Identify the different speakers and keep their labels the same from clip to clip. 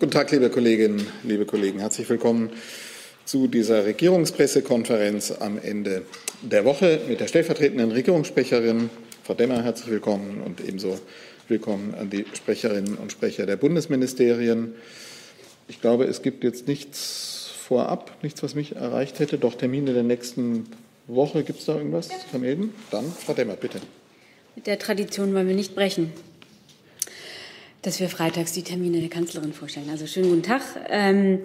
Speaker 1: Guten Tag, liebe Kolleginnen, liebe Kollegen. Herzlich willkommen zu dieser Regierungspressekonferenz am Ende der Woche mit der stellvertretenden Regierungssprecherin, Frau Demmer. Herzlich willkommen und ebenso willkommen an die Sprecherinnen und Sprecher der Bundesministerien. Ich glaube, es gibt jetzt nichts vorab, nichts, was mich erreicht hätte. Doch Termine der nächsten Woche. Gibt es da irgendwas zu vermelden? Dann, Frau Demmer, bitte.
Speaker 2: Mit der Tradition wollen wir nicht brechen dass wir freitags die Termine der Kanzlerin vorstellen. Also schönen guten Tag. Ähm,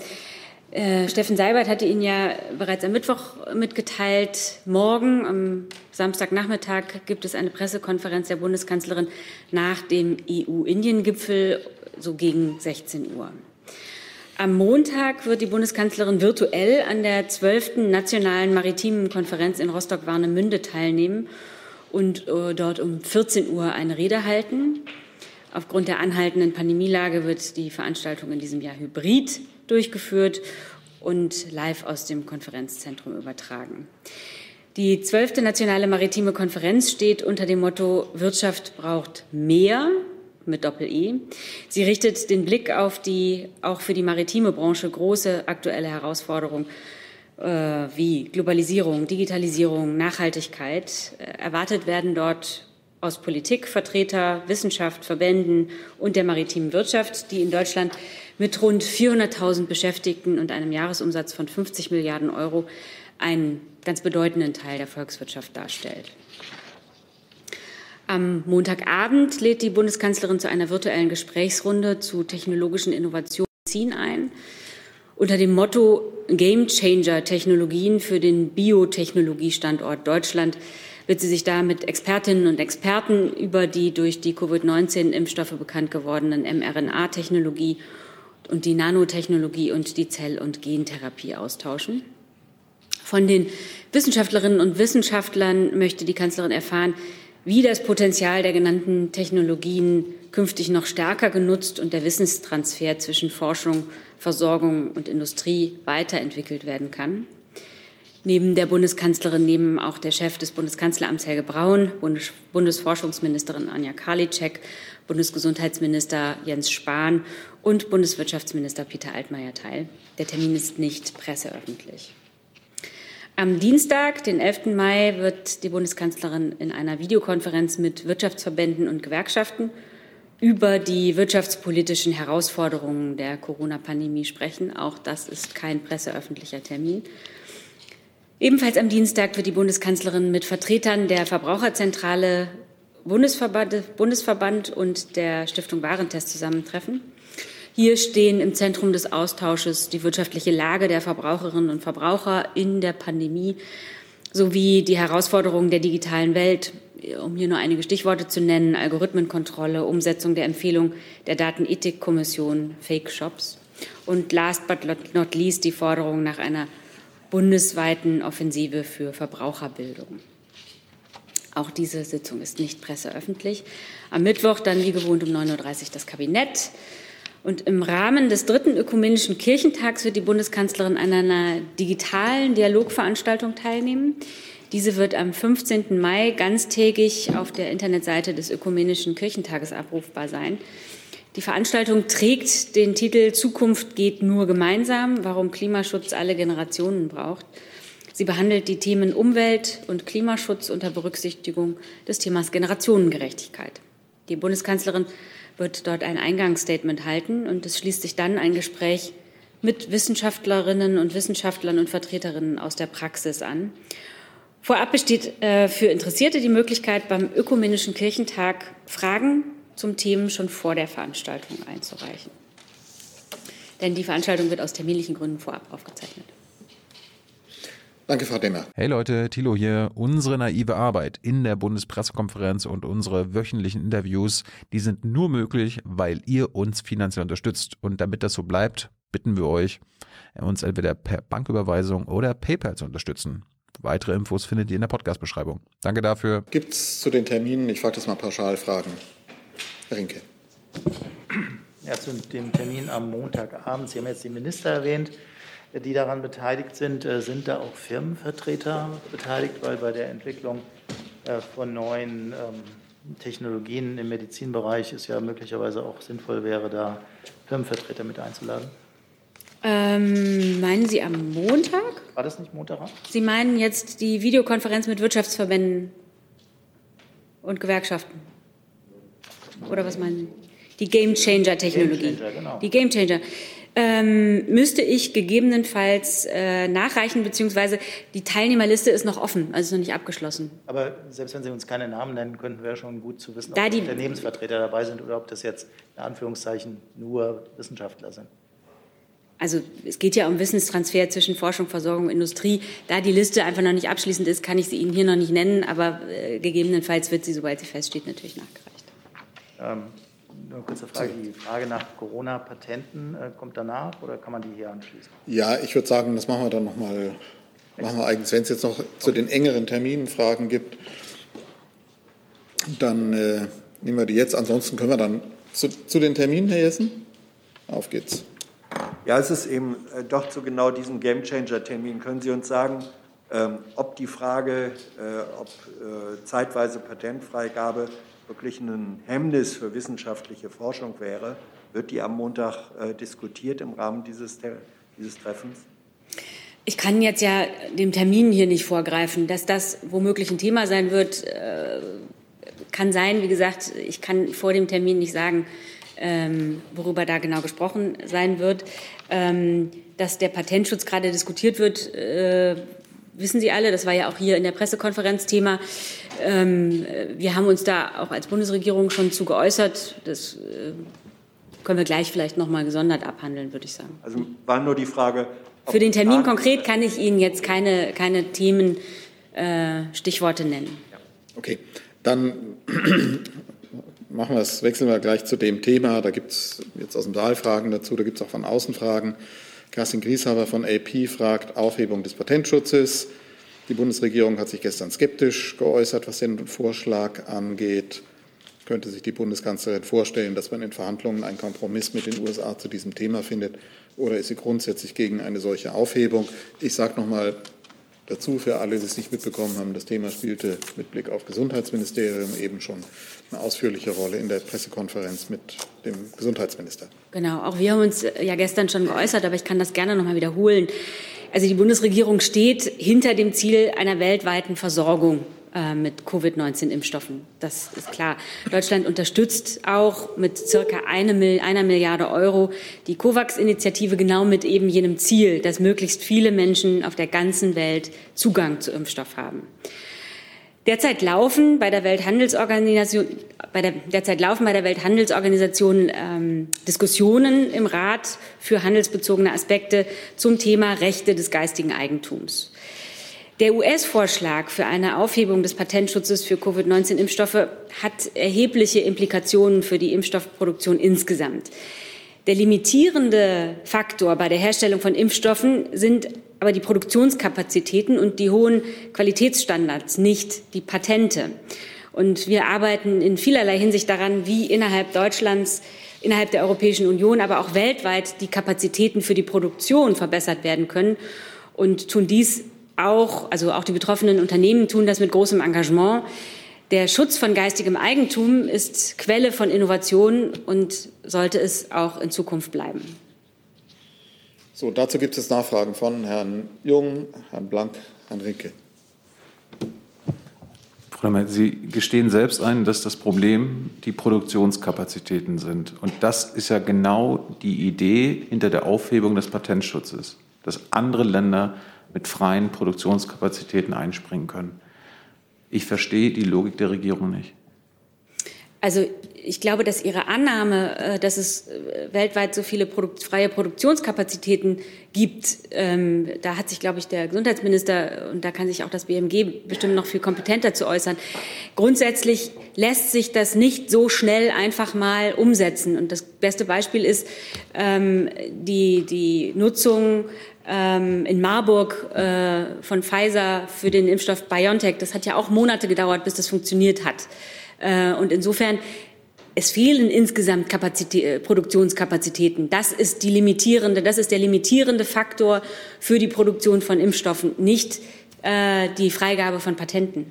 Speaker 2: äh, Steffen Seibert hatte Ihnen ja bereits am Mittwoch mitgeteilt, morgen am Samstagnachmittag gibt es eine Pressekonferenz der Bundeskanzlerin nach dem EU-Indien-Gipfel, so gegen 16 Uhr. Am Montag wird die Bundeskanzlerin virtuell an der 12. Nationalen Maritimen Konferenz in Rostock-Warnemünde teilnehmen und äh, dort um 14 Uhr eine Rede halten. Aufgrund der anhaltenden Pandemielage wird die Veranstaltung in diesem Jahr hybrid durchgeführt und live aus dem Konferenzzentrum übertragen. Die zwölfte nationale maritime Konferenz steht unter dem Motto Wirtschaft braucht mehr mit Doppel-E. Sie richtet den Blick auf die auch für die maritime Branche große aktuelle Herausforderung äh, wie Globalisierung, Digitalisierung, Nachhaltigkeit. Äh, erwartet werden dort aus Politik, Vertreter, Wissenschaft, Verbänden und der maritimen Wirtschaft, die in Deutschland mit rund 400.000 Beschäftigten und einem Jahresumsatz von 50 Milliarden Euro einen ganz bedeutenden Teil der Volkswirtschaft darstellt. Am Montagabend lädt die Bundeskanzlerin zu einer virtuellen Gesprächsrunde zu technologischen Innovationen ein. Unter dem Motto Game Changer Technologien für den Biotechnologiestandort Deutschland wird sie sich da mit Expertinnen und Experten über die durch die Covid-19-Impfstoffe bekannt gewordenen mRNA-Technologie und die Nanotechnologie und die Zell- und Gentherapie austauschen. Von den Wissenschaftlerinnen und Wissenschaftlern möchte die Kanzlerin erfahren, wie das Potenzial der genannten Technologien künftig noch stärker genutzt und der Wissenstransfer zwischen Forschung, Versorgung und Industrie weiterentwickelt werden kann. Neben der Bundeskanzlerin nehmen auch der Chef des Bundeskanzleramts Helge Braun, Bundes Bundesforschungsministerin Anja Karliczek, Bundesgesundheitsminister Jens Spahn und Bundeswirtschaftsminister Peter Altmaier teil. Der Termin ist nicht presseöffentlich. Am Dienstag, den 11. Mai, wird die Bundeskanzlerin in einer Videokonferenz mit Wirtschaftsverbänden und Gewerkschaften über die wirtschaftspolitischen Herausforderungen der Corona-Pandemie sprechen. Auch das ist kein presseöffentlicher Termin. Ebenfalls am Dienstag wird die Bundeskanzlerin mit Vertretern der Verbraucherzentrale Bundesverband, Bundesverband und der Stiftung Warentest zusammentreffen. Hier stehen im Zentrum des Austausches die wirtschaftliche Lage der Verbraucherinnen und Verbraucher in der Pandemie sowie die Herausforderungen der digitalen Welt, um hier nur einige Stichworte zu nennen, Algorithmenkontrolle, Umsetzung der Empfehlung der Datenethikkommission Fake Shops und last but not least die Forderung nach einer bundesweiten Offensive für Verbraucherbildung. Auch diese Sitzung ist nicht presseöffentlich. Am Mittwoch dann wie gewohnt um 9.30 Uhr das Kabinett. Und im Rahmen des dritten ökumenischen Kirchentags wird die Bundeskanzlerin an einer digitalen Dialogveranstaltung teilnehmen. Diese wird am 15. Mai ganztägig auf der Internetseite des ökumenischen Kirchentages abrufbar sein. Die Veranstaltung trägt den Titel Zukunft geht nur gemeinsam, warum Klimaschutz alle Generationen braucht. Sie behandelt die Themen Umwelt und Klimaschutz unter Berücksichtigung des Themas Generationengerechtigkeit. Die Bundeskanzlerin wird dort ein Eingangsstatement halten und es schließt sich dann ein Gespräch mit Wissenschaftlerinnen und Wissenschaftlern und Vertreterinnen aus der Praxis an. Vorab besteht äh, für Interessierte die Möglichkeit, beim Ökumenischen Kirchentag Fragen zum Themen schon vor der Veranstaltung einzureichen. Denn die Veranstaltung wird aus terminlichen Gründen vorab aufgezeichnet.
Speaker 1: Danke, Frau Demmer.
Speaker 3: Hey Leute, Thilo hier. Unsere naive Arbeit in der Bundespressekonferenz und unsere wöchentlichen Interviews, die sind nur möglich, weil ihr uns finanziell unterstützt. Und damit das so bleibt, bitten wir euch, uns entweder per Banküberweisung oder PayPal zu unterstützen. Weitere Infos findet ihr in der Podcast-Beschreibung. Danke dafür.
Speaker 1: Gibt es zu den Terminen, ich frage das mal pauschal, Fragen? Herr Rinke.
Speaker 4: Ja, zu dem Termin am Montagabend. Sie haben jetzt die Minister erwähnt, die daran beteiligt sind. Äh, sind da auch Firmenvertreter beteiligt? Weil bei der Entwicklung äh, von neuen ähm, Technologien im Medizinbereich es ja möglicherweise auch sinnvoll wäre, da Firmenvertreter mit einzuladen.
Speaker 2: Ähm, meinen Sie am Montag?
Speaker 4: War das nicht Montag?
Speaker 2: Sie meinen jetzt die Videokonferenz mit Wirtschaftsverbänden und Gewerkschaften? Oder was meinen Sie? Die Game Changer Technologie. Game Changer, genau. Die Game Changer. Ähm, müsste ich gegebenenfalls äh, nachreichen, beziehungsweise die Teilnehmerliste ist noch offen, also ist noch nicht abgeschlossen.
Speaker 4: Aber selbst wenn Sie uns keine Namen nennen könnten, wäre schon gut zu wissen, ob da die Unternehmensvertreter dabei sind oder ob das jetzt in Anführungszeichen nur Wissenschaftler sind.
Speaker 2: Also es geht ja um Wissenstransfer zwischen Forschung, Versorgung und Industrie. Da die Liste einfach noch nicht abschließend ist, kann ich sie Ihnen hier noch nicht nennen, aber äh, gegebenenfalls wird sie, sobald sie feststeht, natürlich nachgereicht.
Speaker 4: Ähm, nur eine kurze Frage. Die Frage nach Corona-Patenten äh, kommt danach oder kann man die hier anschließen?
Speaker 1: Ja, ich würde sagen, das machen wir dann nochmal. Machen wir eigens. Wenn es jetzt noch zu den engeren Terminen Fragen gibt, dann äh, nehmen wir die jetzt. Ansonsten können wir dann zu, zu den Terminen, Herr Jessen. Auf geht's.
Speaker 5: Ja, es ist eben äh, doch zu genau diesem Gamechanger-Termin. Können Sie uns sagen, ähm, ob die Frage, äh, ob äh, zeitweise Patentfreigabe wirklich ein Hemmnis für wissenschaftliche Forschung wäre, wird die am Montag äh, diskutiert im Rahmen dieses, dieses Treffens?
Speaker 2: Ich kann jetzt ja dem Termin hier nicht vorgreifen. Dass das womöglich ein Thema sein wird, äh, kann sein. Wie gesagt, ich kann vor dem Termin nicht sagen, ähm, worüber da genau gesprochen sein wird. Ähm, dass der Patentschutz gerade diskutiert wird, äh, wissen Sie alle, das war ja auch hier in der Pressekonferenz Thema. Ähm, wir haben uns da auch als Bundesregierung schon zu geäußert. Das äh, können wir gleich vielleicht noch mal gesondert abhandeln, würde ich sagen.
Speaker 5: Also war nur die Frage.
Speaker 2: Für den Termin konkret kann ich Ihnen jetzt keine, keine Themen, äh, Stichworte nennen.
Speaker 1: Okay, dann machen wir es, wechseln wir gleich zu dem Thema. Da gibt es jetzt aus dem Saal Fragen dazu, da gibt es auch von außen Fragen. Kerstin Grieshaber von AP fragt Aufhebung des Patentschutzes. Die Bundesregierung hat sich gestern skeptisch geäußert, was den Vorschlag angeht. Könnte sich die Bundeskanzlerin vorstellen, dass man in Verhandlungen einen Kompromiss mit den USA zu diesem Thema findet? Oder ist sie grundsätzlich gegen eine solche Aufhebung? Ich sage noch mal dazu für alle, die es nicht mitbekommen haben, das Thema spielte mit Blick auf Gesundheitsministerium eben schon eine ausführliche Rolle in der Pressekonferenz mit dem Gesundheitsminister.
Speaker 2: Genau, auch wir haben uns äh, ja gestern schon geäußert, aber ich kann das gerne noch mal wiederholen. Also die Bundesregierung steht hinter dem Ziel einer weltweiten Versorgung mit Covid-19-Impfstoffen. Das ist klar. Deutschland unterstützt auch mit circa eine, einer Milliarde Euro die COVAX-Initiative genau mit eben jenem Ziel, dass möglichst viele Menschen auf der ganzen Welt Zugang zu Impfstoff haben. Derzeit laufen bei der Welthandelsorganisation, bei der, derzeit laufen bei der Welthandelsorganisation ähm, Diskussionen im Rat für handelsbezogene Aspekte zum Thema Rechte des geistigen Eigentums. Der US-Vorschlag für eine Aufhebung des Patentschutzes für Covid-19-Impfstoffe hat erhebliche Implikationen für die Impfstoffproduktion insgesamt. Der limitierende Faktor bei der Herstellung von Impfstoffen sind aber die Produktionskapazitäten und die hohen Qualitätsstandards, nicht die Patente. Und wir arbeiten in vielerlei Hinsicht daran, wie innerhalb Deutschlands, innerhalb der Europäischen Union, aber auch weltweit die Kapazitäten für die Produktion verbessert werden können und tun dies auch, also auch die betroffenen Unternehmen tun das mit großem Engagement. Der Schutz von geistigem Eigentum ist Quelle von Innovation und sollte es auch in Zukunft bleiben.
Speaker 1: So, dazu gibt es Nachfragen von Herrn Jung, Herrn Blank, Herrn Rinke.
Speaker 3: Sie gestehen selbst ein, dass das Problem die Produktionskapazitäten sind. Und das ist ja genau die Idee hinter der Aufhebung des Patentschutzes, dass andere Länder mit freien Produktionskapazitäten einspringen können. Ich verstehe die Logik der Regierung nicht.
Speaker 2: Also ich glaube, dass Ihre Annahme, äh, dass es äh, weltweit so viele Produkt, freie Produktionskapazitäten gibt, ähm, da hat sich, glaube ich, der Gesundheitsminister und da kann sich auch das BMG bestimmt noch viel kompetenter zu äußern. Grundsätzlich lässt sich das nicht so schnell einfach mal umsetzen. Und das beste Beispiel ist ähm, die, die Nutzung ähm, in Marburg äh, von Pfizer für den Impfstoff BioNTech. Das hat ja auch Monate gedauert, bis das funktioniert hat. Äh, und insofern es fehlen insgesamt Kapazitä äh, Produktionskapazitäten. Das ist die limitierende, das ist der limitierende Faktor für die Produktion von Impfstoffen, nicht äh, die Freigabe von Patenten.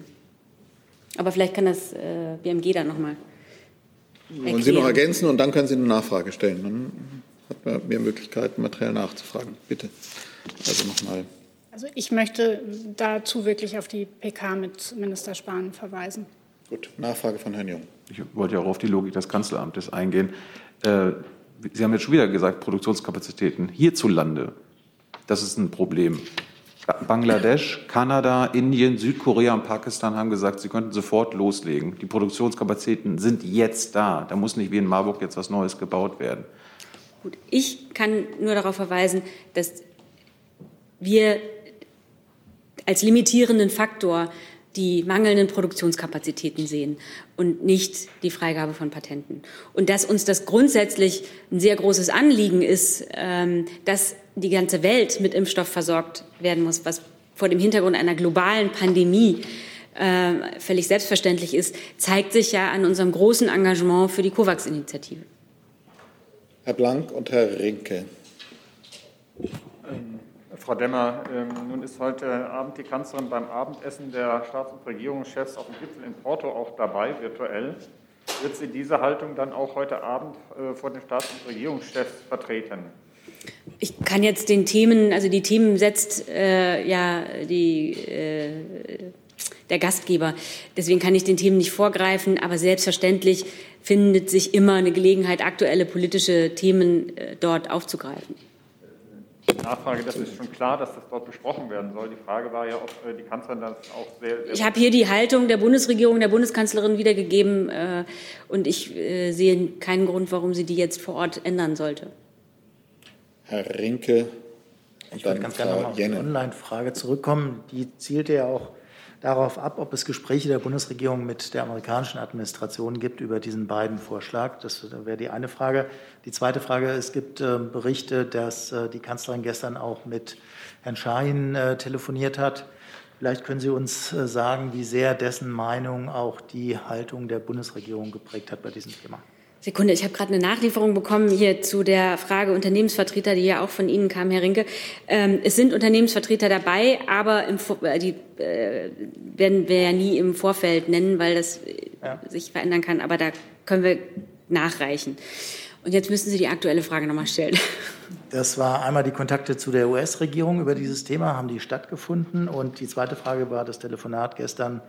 Speaker 2: Aber vielleicht kann das äh, BMG dann nochmal.
Speaker 1: Wollen Sie noch ergänzen und dann können Sie eine Nachfrage stellen. Dann hat man mehr Möglichkeiten, materiell nachzufragen. Bitte. Also nochmal.
Speaker 6: Also ich möchte dazu wirklich auf die PK mit Minister Spahn verweisen.
Speaker 1: Gut, Nachfrage von Herrn Jung.
Speaker 3: Ich wollte ja auch auf die Logik des Kanzleramtes eingehen. Äh, Sie haben jetzt schon wieder gesagt, Produktionskapazitäten hierzulande, das ist ein Problem. Bangladesch, Kanada, Indien, Südkorea und Pakistan haben gesagt, sie könnten sofort loslegen. Die Produktionskapazitäten sind jetzt da. Da muss nicht wie in Marburg jetzt was Neues gebaut werden.
Speaker 2: Gut, ich kann nur darauf verweisen, dass wir als limitierenden Faktor die mangelnden Produktionskapazitäten sehen und nicht die Freigabe von Patenten. Und dass uns das grundsätzlich ein sehr großes Anliegen ist, ähm, dass die ganze Welt mit Impfstoff versorgt werden muss, was vor dem Hintergrund einer globalen Pandemie äh, völlig selbstverständlich ist, zeigt sich ja an unserem großen Engagement für die COVAX-Initiative.
Speaker 1: Herr Blank und Herr Rinke.
Speaker 7: Frau Demmer, ähm, nun ist heute Abend die Kanzlerin beim Abendessen der Staats- und Regierungschefs auf dem Gipfel in Porto auch dabei, virtuell. Wird sie diese Haltung dann auch heute Abend äh, vor den Staats- und Regierungschefs vertreten?
Speaker 2: Ich kann jetzt den Themen, also die Themen setzt äh, ja die, äh, der Gastgeber. Deswegen kann ich den Themen nicht vorgreifen, aber selbstverständlich findet sich immer eine Gelegenheit, aktuelle politische Themen äh, dort aufzugreifen.
Speaker 7: Nachfrage, das ist schon klar, dass das dort besprochen werden soll. Die Frage war ja, ob äh, die Kanzlerin das auch sehr. sehr
Speaker 2: ich habe hier die Haltung der Bundesregierung, der Bundeskanzlerin wiedergegeben äh, und ich äh, sehe keinen Grund, warum sie die jetzt vor Ort ändern sollte.
Speaker 1: Herr Rinke.
Speaker 4: Ich würde ganz gerne nochmal auf die Online-Frage zurückkommen. Die zielte ja auch darauf ab, ob es Gespräche der Bundesregierung mit der amerikanischen Administration gibt über diesen beiden Vorschlag. Das wäre die eine Frage. Die zweite Frage, es gibt äh, Berichte, dass äh, die Kanzlerin gestern auch mit Herrn Schahin äh, telefoniert hat. Vielleicht können Sie uns äh, sagen, wie sehr dessen Meinung auch die Haltung der Bundesregierung geprägt hat bei diesem Thema.
Speaker 2: Sekunde, ich habe gerade eine Nachlieferung bekommen hier zu der Frage Unternehmensvertreter, die ja auch von Ihnen kam, Herr Rinke. Ähm, es sind Unternehmensvertreter dabei, aber im, äh, die äh, werden wir ja nie im Vorfeld nennen, weil das äh, ja. sich verändern kann. Aber da können wir nachreichen. Und jetzt müssen Sie die aktuelle Frage nochmal stellen.
Speaker 4: Das war einmal die Kontakte zu der US-Regierung über dieses Thema, haben die stattgefunden? Und die zweite Frage war das Telefonat gestern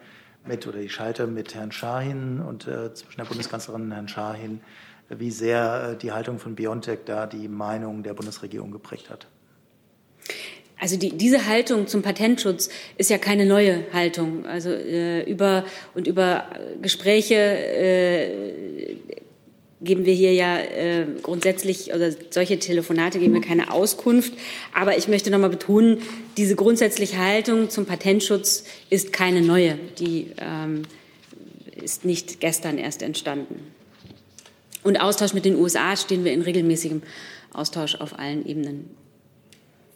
Speaker 4: mit oder die Schalte mit Herrn Schahin und äh, zwischen der Bundeskanzlerin und Herrn Schahin, wie sehr äh, die Haltung von BioNTech da die Meinung der Bundesregierung geprägt hat.
Speaker 2: Also die, diese Haltung zum Patentschutz ist ja keine neue Haltung. Also äh, über und über Gespräche äh, geben wir hier ja äh, grundsätzlich oder solche Telefonate geben wir keine Auskunft. Aber ich möchte noch mal betonen, diese grundsätzliche Haltung zum Patentschutz ist keine neue. Die ähm, ist nicht gestern erst entstanden. Und Austausch mit den USA stehen wir in regelmäßigem Austausch auf allen Ebenen.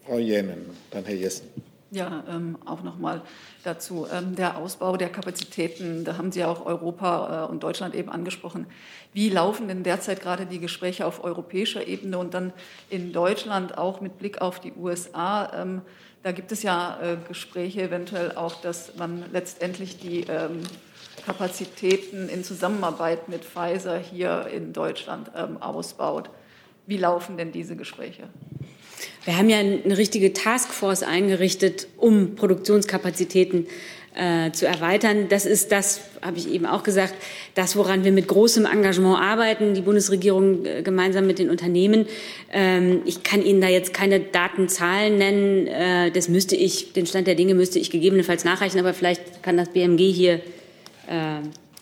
Speaker 1: Frau Jänen, dann Herr Jessen.
Speaker 8: Ja, ähm, auch nochmal dazu. Ähm, der Ausbau der Kapazitäten, da haben Sie auch Europa äh, und Deutschland eben angesprochen. Wie laufen denn derzeit gerade die Gespräche auf europäischer Ebene und dann in Deutschland auch mit Blick auf die USA? Ähm, da gibt es ja äh, Gespräche eventuell auch, dass man letztendlich die ähm, Kapazitäten in Zusammenarbeit mit Pfizer hier in Deutschland ähm, ausbaut. Wie laufen denn diese Gespräche?
Speaker 2: Wir haben ja eine richtige Taskforce eingerichtet, um Produktionskapazitäten äh, zu erweitern. Das ist das, habe ich eben auch gesagt, das, woran wir mit großem Engagement arbeiten, die Bundesregierung äh, gemeinsam mit den Unternehmen. Ähm, ich kann Ihnen da jetzt keine Datenzahlen nennen. Äh, das müsste ich, den Stand der Dinge müsste ich gegebenenfalls nachreichen, aber vielleicht kann das BMG hier äh,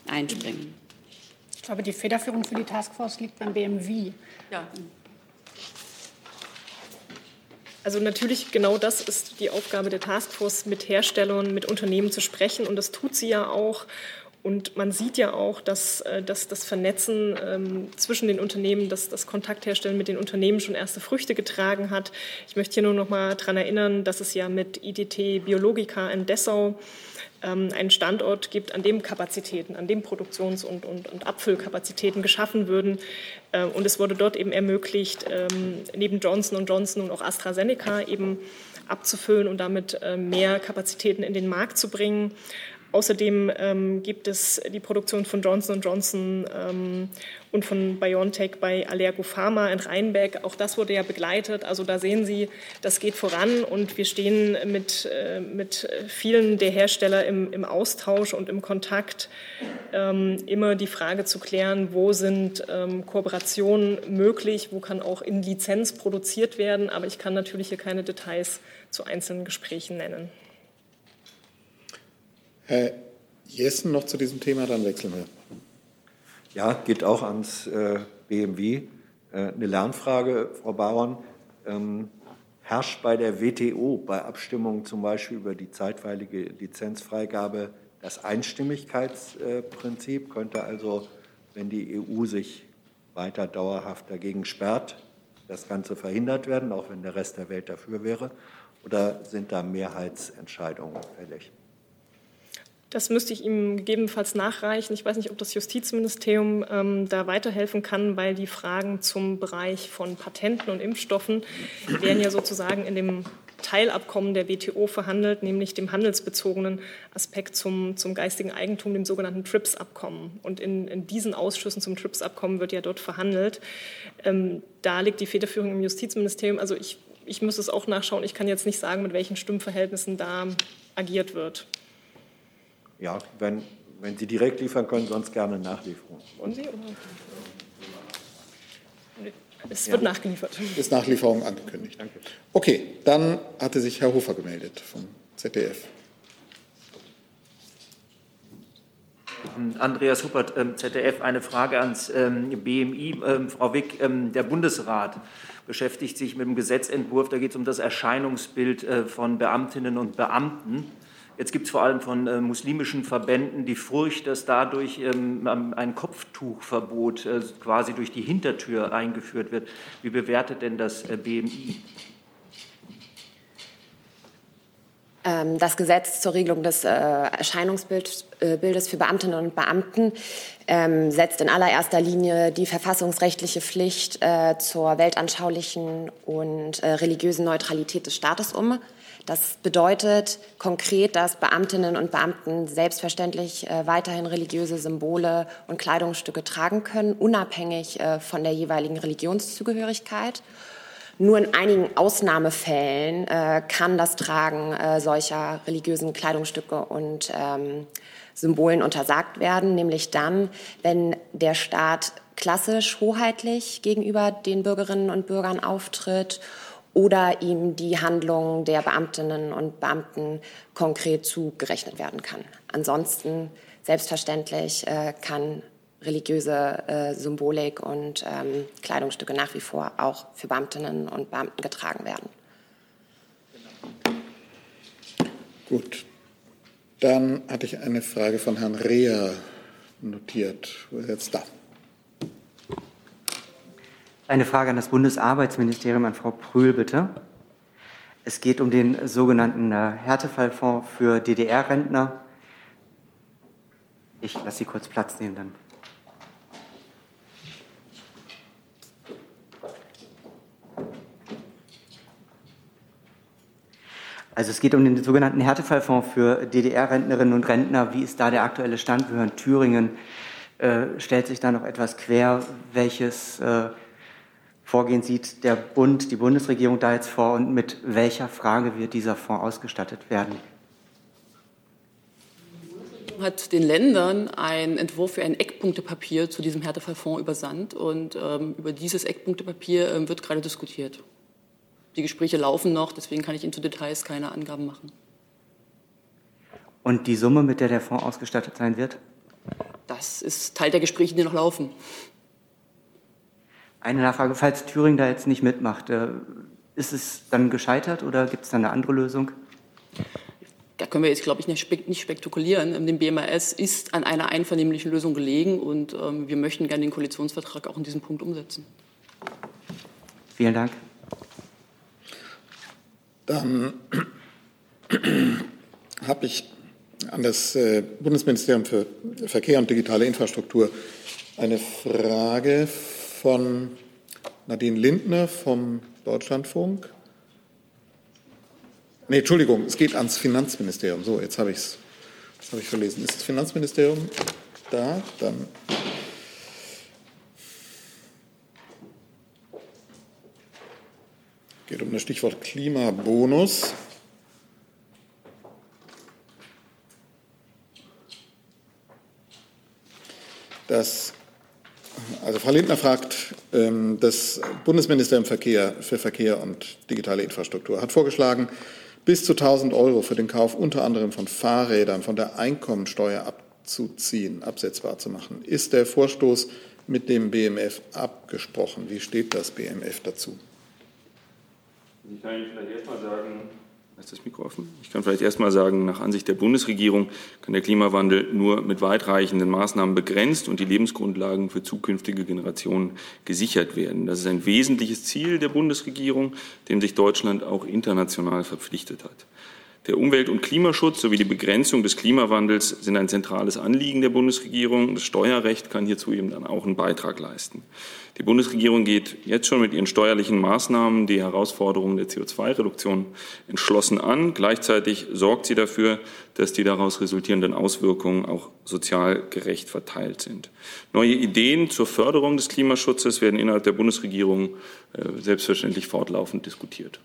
Speaker 2: einspringen.
Speaker 6: Ich glaube, die Federführung für die Taskforce liegt beim BMW.
Speaker 8: Ja.
Speaker 9: Also natürlich genau das ist die Aufgabe der Taskforce, mit Herstellern, mit Unternehmen zu sprechen. Und das tut sie ja auch. Und man sieht ja auch, dass, äh, dass das Vernetzen ähm, zwischen den Unternehmen, dass das Kontaktherstellen mit den Unternehmen schon erste Früchte getragen hat. Ich möchte hier nur noch mal daran erinnern, dass es ja mit IDT Biologica in Dessau einen Standort gibt, an dem Kapazitäten, an dem Produktions- und, und, und Abfüllkapazitäten geschaffen würden. Äh, und es wurde dort eben ermöglicht, ähm, neben Johnson Johnson und auch AstraZeneca eben abzufüllen und damit äh, mehr Kapazitäten in den Markt zu bringen. Außerdem ähm, gibt es die Produktion von Johnson Johnson ähm, und von BioNTech bei Allergo Pharma in Rheinbeck. Auch das wurde ja begleitet. Also da sehen Sie, das geht voran und wir stehen mit, äh, mit vielen der Hersteller im, im Austausch und im Kontakt, ähm, immer die Frage zu klären, wo sind ähm, Kooperationen möglich, wo kann auch in Lizenz produziert werden. Aber ich kann natürlich hier keine Details zu einzelnen Gesprächen nennen.
Speaker 1: Herr Jessen noch zu diesem Thema, dann wechseln wir.
Speaker 5: Ja, geht auch ans äh, BMW. Äh, eine Lernfrage, Frau Baron. Ähm, herrscht bei der WTO, bei Abstimmungen zum Beispiel über die zeitweilige Lizenzfreigabe, das Einstimmigkeitsprinzip? Könnte also, wenn die EU sich weiter dauerhaft dagegen sperrt, das Ganze verhindert werden, auch wenn der Rest der Welt dafür wäre? Oder sind da Mehrheitsentscheidungen fällig?
Speaker 9: Das müsste ich ihm gegebenenfalls nachreichen. Ich weiß nicht, ob das Justizministerium ähm, da weiterhelfen kann, weil die Fragen zum Bereich von Patenten und Impfstoffen werden ja sozusagen in dem Teilabkommen der WTO verhandelt, nämlich dem handelsbezogenen Aspekt zum, zum geistigen Eigentum, dem sogenannten TRIPS-Abkommen. Und in, in, diesen Ausschüssen zum TRIPS-Abkommen wird ja dort verhandelt. Ähm, da liegt die Federführung im Justizministerium. Also ich, ich muss es auch nachschauen. Ich kann jetzt nicht sagen, mit welchen Stimmverhältnissen da agiert wird.
Speaker 5: Ja, wenn, wenn Sie direkt liefern können, sonst gerne Nachlieferung.
Speaker 9: Und Sie? Es wird ja. nachgeliefert.
Speaker 1: Ist Nachlieferung angekündigt. Danke. Okay, dann hatte sich Herr Hofer gemeldet vom ZDF.
Speaker 10: Andreas Huppert, ähm, ZDF, eine Frage ans ähm, BMI. Ähm, Frau Wick, der Bundesrat beschäftigt sich mit dem Gesetzentwurf. Da geht es um das Erscheinungsbild äh, von Beamtinnen und Beamten. Jetzt gibt es vor allem von äh, muslimischen Verbänden die Furcht, dass dadurch ähm, ein Kopftuchverbot äh, quasi durch die Hintertür eingeführt wird. Wie bewertet denn das äh, BMI?
Speaker 11: Ähm, das Gesetz zur Regelung des äh, Erscheinungsbildes äh, für Beamtinnen und Beamten ähm, setzt in allererster Linie die verfassungsrechtliche Pflicht äh, zur weltanschaulichen und religiösen Neutralität des Staates um. Das bedeutet konkret, dass Beamtinnen und Beamten selbstverständlich äh, weiterhin religiöse Symbole und Kleidungsstücke tragen können, unabhängig äh, von der jeweiligen Religionszugehörigkeit. Nur in einigen Ausnahmefällen äh, kann das Tragen äh, solcher religiösen Kleidungsstücke und ähm, Symbolen untersagt werden, nämlich dann, wenn der Staat klassisch hoheitlich gegenüber den Bürgerinnen und Bürgern auftritt oder ihm die Handlung der Beamtinnen und Beamten konkret zugerechnet werden kann. Ansonsten selbstverständlich äh, kann religiöse äh, Symbolik und ähm, Kleidungsstücke nach wie vor auch für Beamtinnen und Beamten getragen werden.
Speaker 1: Gut. Dann hatte ich eine Frage von Herrn Reher notiert. Wo ist jetzt da?
Speaker 12: Eine Frage an das Bundesarbeitsministerium, an Frau Prühl, bitte. Es geht um den sogenannten äh, Härtefallfonds für DDR-Rentner. Ich lasse Sie kurz Platz nehmen dann. Also es geht um den sogenannten Härtefallfonds für DDR-Rentnerinnen und Rentner. Wie ist da der aktuelle Stand? Wir hören Thüringen. Äh, stellt sich da noch etwas quer, welches äh, Vorgehen sieht der Bund, die Bundesregierung da jetzt vor und mit welcher Frage wird dieser Fonds ausgestattet werden?
Speaker 13: hat den Ländern einen Entwurf für ein Eckpunktepapier zu diesem Härtefallfonds übersandt und ähm, über dieses Eckpunktepapier ähm, wird gerade diskutiert. Die Gespräche laufen noch, deswegen kann ich Ihnen zu Details keine Angaben machen.
Speaker 12: Und die Summe, mit der der Fonds ausgestattet sein wird?
Speaker 13: Das ist Teil der Gespräche, die noch laufen.
Speaker 12: Eine Nachfrage, falls Thüringen da jetzt nicht mitmacht, äh, ist es dann gescheitert oder gibt es da eine andere Lösung?
Speaker 13: Da können wir jetzt, glaube ich, nicht, nicht spekulieren. Dem BMAS ist an einer einvernehmlichen Lösung gelegen und ähm, wir möchten gerne den Koalitionsvertrag auch in diesem Punkt umsetzen.
Speaker 12: Vielen Dank.
Speaker 1: Dann habe ich an das äh, Bundesministerium für Verkehr und digitale Infrastruktur eine Frage von Nadine Lindner vom Deutschlandfunk. Nee, Entschuldigung, es geht ans Finanzministerium. So, jetzt habe ich es ich verlesen. Ist das Finanzministerium da? Dann geht um das Stichwort Klimabonus. Das, also Frau Lindner fragt, ähm, das Bundesministerium Verkehr, für Verkehr und digitale Infrastruktur hat vorgeschlagen, bis zu 1000 Euro für den Kauf unter anderem von Fahrrädern von der Einkommensteuer abzuziehen, absetzbar zu machen. Ist der Vorstoß mit dem BMF abgesprochen? Wie steht das BMF dazu?
Speaker 14: Ich kann Ihnen vielleicht erstmal sagen, ist das Mikro offen? Ich kann vielleicht erstmal sagen, nach Ansicht der Bundesregierung kann der Klimawandel nur mit weitreichenden Maßnahmen begrenzt und die Lebensgrundlagen für zukünftige Generationen gesichert werden. Das ist ein wesentliches Ziel der Bundesregierung, dem sich Deutschland auch international verpflichtet hat. Der Umwelt- und Klimaschutz sowie die Begrenzung des Klimawandels sind ein zentrales Anliegen der Bundesregierung. Das Steuerrecht kann hierzu eben dann auch einen Beitrag leisten. Die Bundesregierung geht jetzt schon mit ihren steuerlichen Maßnahmen die Herausforderungen der CO2-Reduktion entschlossen an. Gleichzeitig sorgt sie dafür, dass die daraus resultierenden Auswirkungen auch sozial gerecht verteilt sind. Neue Ideen zur Förderung des Klimaschutzes werden innerhalb der Bundesregierung äh, selbstverständlich fortlaufend diskutiert.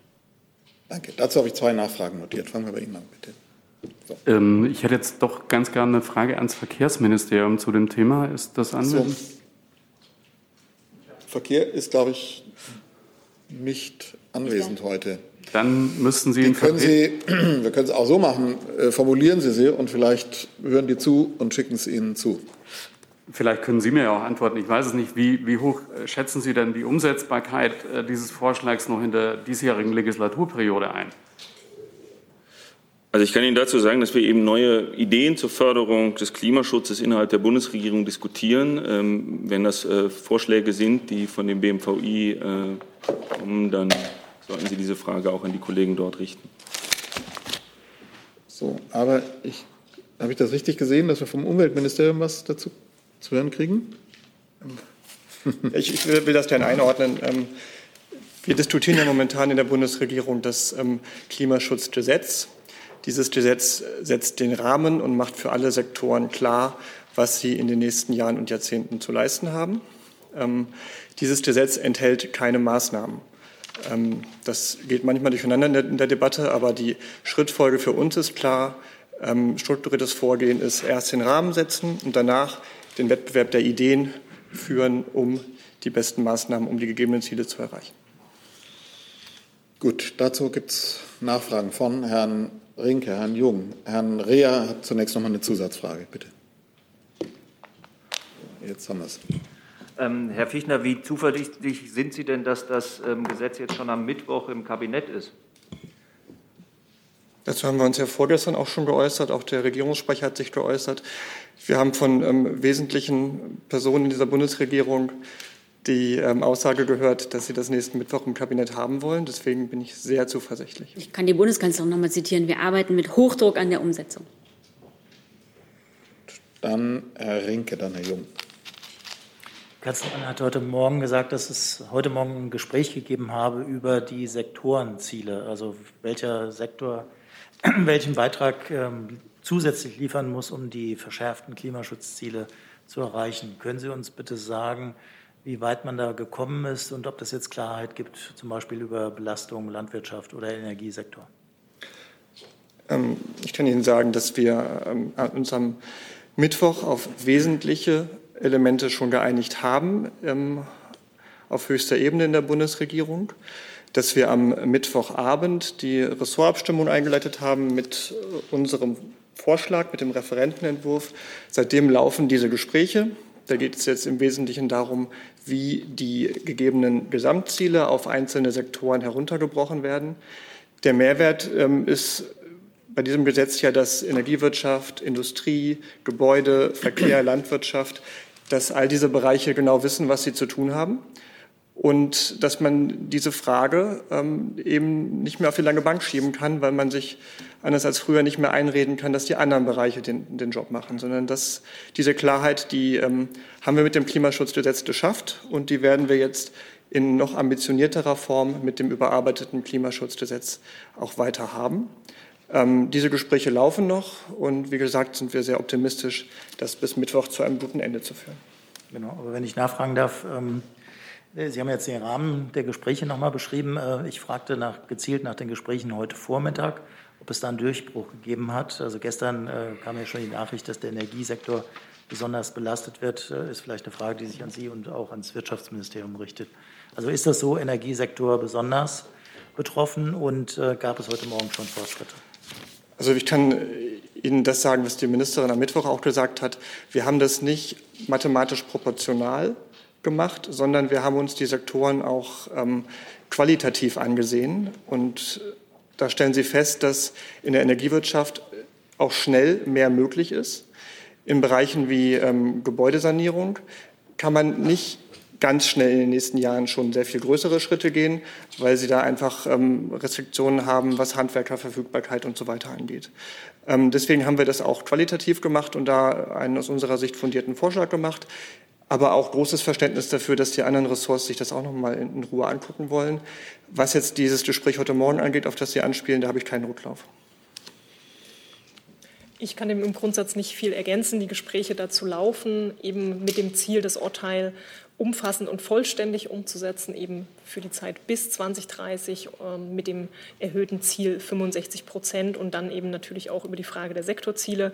Speaker 1: Danke. Dazu habe ich zwei Nachfragen notiert. Fangen wir bei Ihnen an, bitte.
Speaker 15: So. Ähm, ich hätte jetzt doch ganz gerne eine Frage ans Verkehrsministerium zu dem Thema. Ist das anwesend? So.
Speaker 1: Verkehr ist, glaube ich, nicht anwesend heute.
Speaker 15: Dann müssten Sie.
Speaker 1: Den können Sie, wir können es auch so machen. Äh, formulieren Sie sie und vielleicht hören die zu und schicken es Ihnen zu.
Speaker 15: Vielleicht können Sie mir ja auch antworten. Ich weiß es nicht. Wie, wie hoch äh, schätzen Sie denn die Umsetzbarkeit äh, dieses Vorschlags noch in der diesjährigen Legislaturperiode ein?
Speaker 14: Also ich kann Ihnen dazu sagen, dass wir eben neue Ideen zur Förderung des Klimaschutzes innerhalb der Bundesregierung diskutieren. Ähm, wenn das äh, Vorschläge sind, die von dem BMVI kommen, dann sollten Sie diese Frage auch an die Kollegen dort richten.
Speaker 1: So, aber ich, habe ich das richtig gesehen, dass wir vom Umweltministerium was dazu zu hören kriegen?
Speaker 16: Ich, ich will das gerne einordnen. Ähm, wir diskutieren ja momentan in der Bundesregierung das ähm, Klimaschutzgesetz. Dieses Gesetz setzt den Rahmen und macht für alle Sektoren klar, was sie in den nächsten Jahren und Jahrzehnten zu leisten haben. Ähm, dieses Gesetz enthält keine Maßnahmen. Das geht manchmal durcheinander in der Debatte, aber die Schrittfolge für uns ist klar. Strukturiertes Vorgehen ist erst den Rahmen setzen und danach den Wettbewerb der Ideen führen, um die besten Maßnahmen, um die gegebenen Ziele zu erreichen.
Speaker 1: Gut, dazu gibt es Nachfragen von Herrn Rinke, Herrn Jung. Herrn Rea hat zunächst noch mal eine Zusatzfrage, bitte. Jetzt haben wir es.
Speaker 10: Ähm, Herr Fichtner, wie zuversichtlich sind Sie denn, dass das ähm, Gesetz jetzt schon am Mittwoch im Kabinett ist?
Speaker 16: Dazu haben wir uns ja vorgestern auch schon geäußert. Auch der Regierungssprecher hat sich geäußert. Wir haben von ähm, wesentlichen Personen in dieser Bundesregierung die ähm, Aussage gehört, dass sie das nächsten Mittwoch im Kabinett haben wollen. Deswegen bin ich sehr zuversichtlich.
Speaker 2: Ich kann die Bundeskanzlerin noch mal zitieren. Wir arbeiten mit Hochdruck an der Umsetzung.
Speaker 1: Dann Herr Rinke, dann Herr Jung.
Speaker 4: Kanzlerin hat heute Morgen gesagt, dass es heute Morgen ein Gespräch gegeben habe über die Sektorenziele. Also welcher Sektor welchen Beitrag ähm, zusätzlich liefern muss, um die verschärften Klimaschutzziele zu erreichen. Können Sie uns bitte sagen, wie weit man da gekommen ist und ob das jetzt Klarheit gibt, zum Beispiel über Belastung, Landwirtschaft oder Energiesektor?
Speaker 16: Ähm, ich kann Ihnen sagen, dass wir ähm, uns am Mittwoch auf wesentliche Elemente schon geeinigt haben auf höchster Ebene in der Bundesregierung dass wir am Mittwochabend die Ressortabstimmung eingeleitet haben mit unserem Vorschlag, mit dem Referentenentwurf. Seitdem laufen diese Gespräche. Da geht es jetzt im Wesentlichen darum, wie die gegebenen Gesamtziele auf einzelne Sektoren heruntergebrochen werden. Der Mehrwert ähm, ist bei diesem Gesetz ja, dass Energiewirtschaft, Industrie, Gebäude, Verkehr, Landwirtschaft, dass all diese Bereiche genau wissen, was sie zu tun haben und dass man diese Frage ähm, eben nicht mehr auf die lange Bank schieben kann, weil man sich anders als früher nicht mehr einreden kann, dass die anderen Bereiche den, den Job machen, sondern dass diese Klarheit, die ähm, haben wir mit dem Klimaschutzgesetz geschafft und die werden wir jetzt in noch ambitionierterer Form mit dem überarbeiteten Klimaschutzgesetz auch weiter haben. Ähm, diese Gespräche laufen noch und wie gesagt sind wir sehr optimistisch, das bis Mittwoch zu einem guten Ende zu führen.
Speaker 4: Genau, aber wenn ich nachfragen darf, ähm, Sie haben jetzt den Rahmen der Gespräche nochmal beschrieben. Äh, ich fragte nach, gezielt nach den Gesprächen heute Vormittag, ob es da einen Durchbruch gegeben hat. Also gestern äh, kam ja schon die Nachricht, dass der Energiesektor besonders belastet wird. Äh, ist vielleicht eine Frage, die sich an Sie und auch ans Wirtschaftsministerium richtet. Also ist das so, Energiesektor besonders betroffen und gab es heute Morgen schon Fortschritte?
Speaker 16: Also ich kann Ihnen das sagen, was die Ministerin am Mittwoch auch gesagt hat. Wir haben das nicht mathematisch proportional gemacht, sondern wir haben uns die Sektoren auch ähm, qualitativ angesehen. Und da stellen Sie fest, dass in der Energiewirtschaft auch schnell mehr möglich ist. In Bereichen wie ähm, Gebäudesanierung kann man nicht ganz schnell in den nächsten Jahren schon sehr viel größere Schritte gehen, weil sie da einfach ähm, Restriktionen haben, was Handwerkerverfügbarkeit und so weiter angeht. Ähm, deswegen haben wir das auch qualitativ gemacht und da einen aus unserer Sicht fundierten Vorschlag gemacht, aber auch großes Verständnis dafür, dass die anderen Ressorts sich das auch noch mal in, in Ruhe angucken wollen. Was jetzt dieses Gespräch heute Morgen angeht, auf das Sie anspielen, da habe ich keinen Rücklauf.
Speaker 9: Ich kann dem im Grundsatz nicht viel ergänzen. Die Gespräche dazu laufen, eben mit dem Ziel, das Urteil umfassend und vollständig umzusetzen, eben für die Zeit bis 2030 äh, mit dem erhöhten Ziel 65 Prozent und dann eben natürlich auch über die Frage der Sektorziele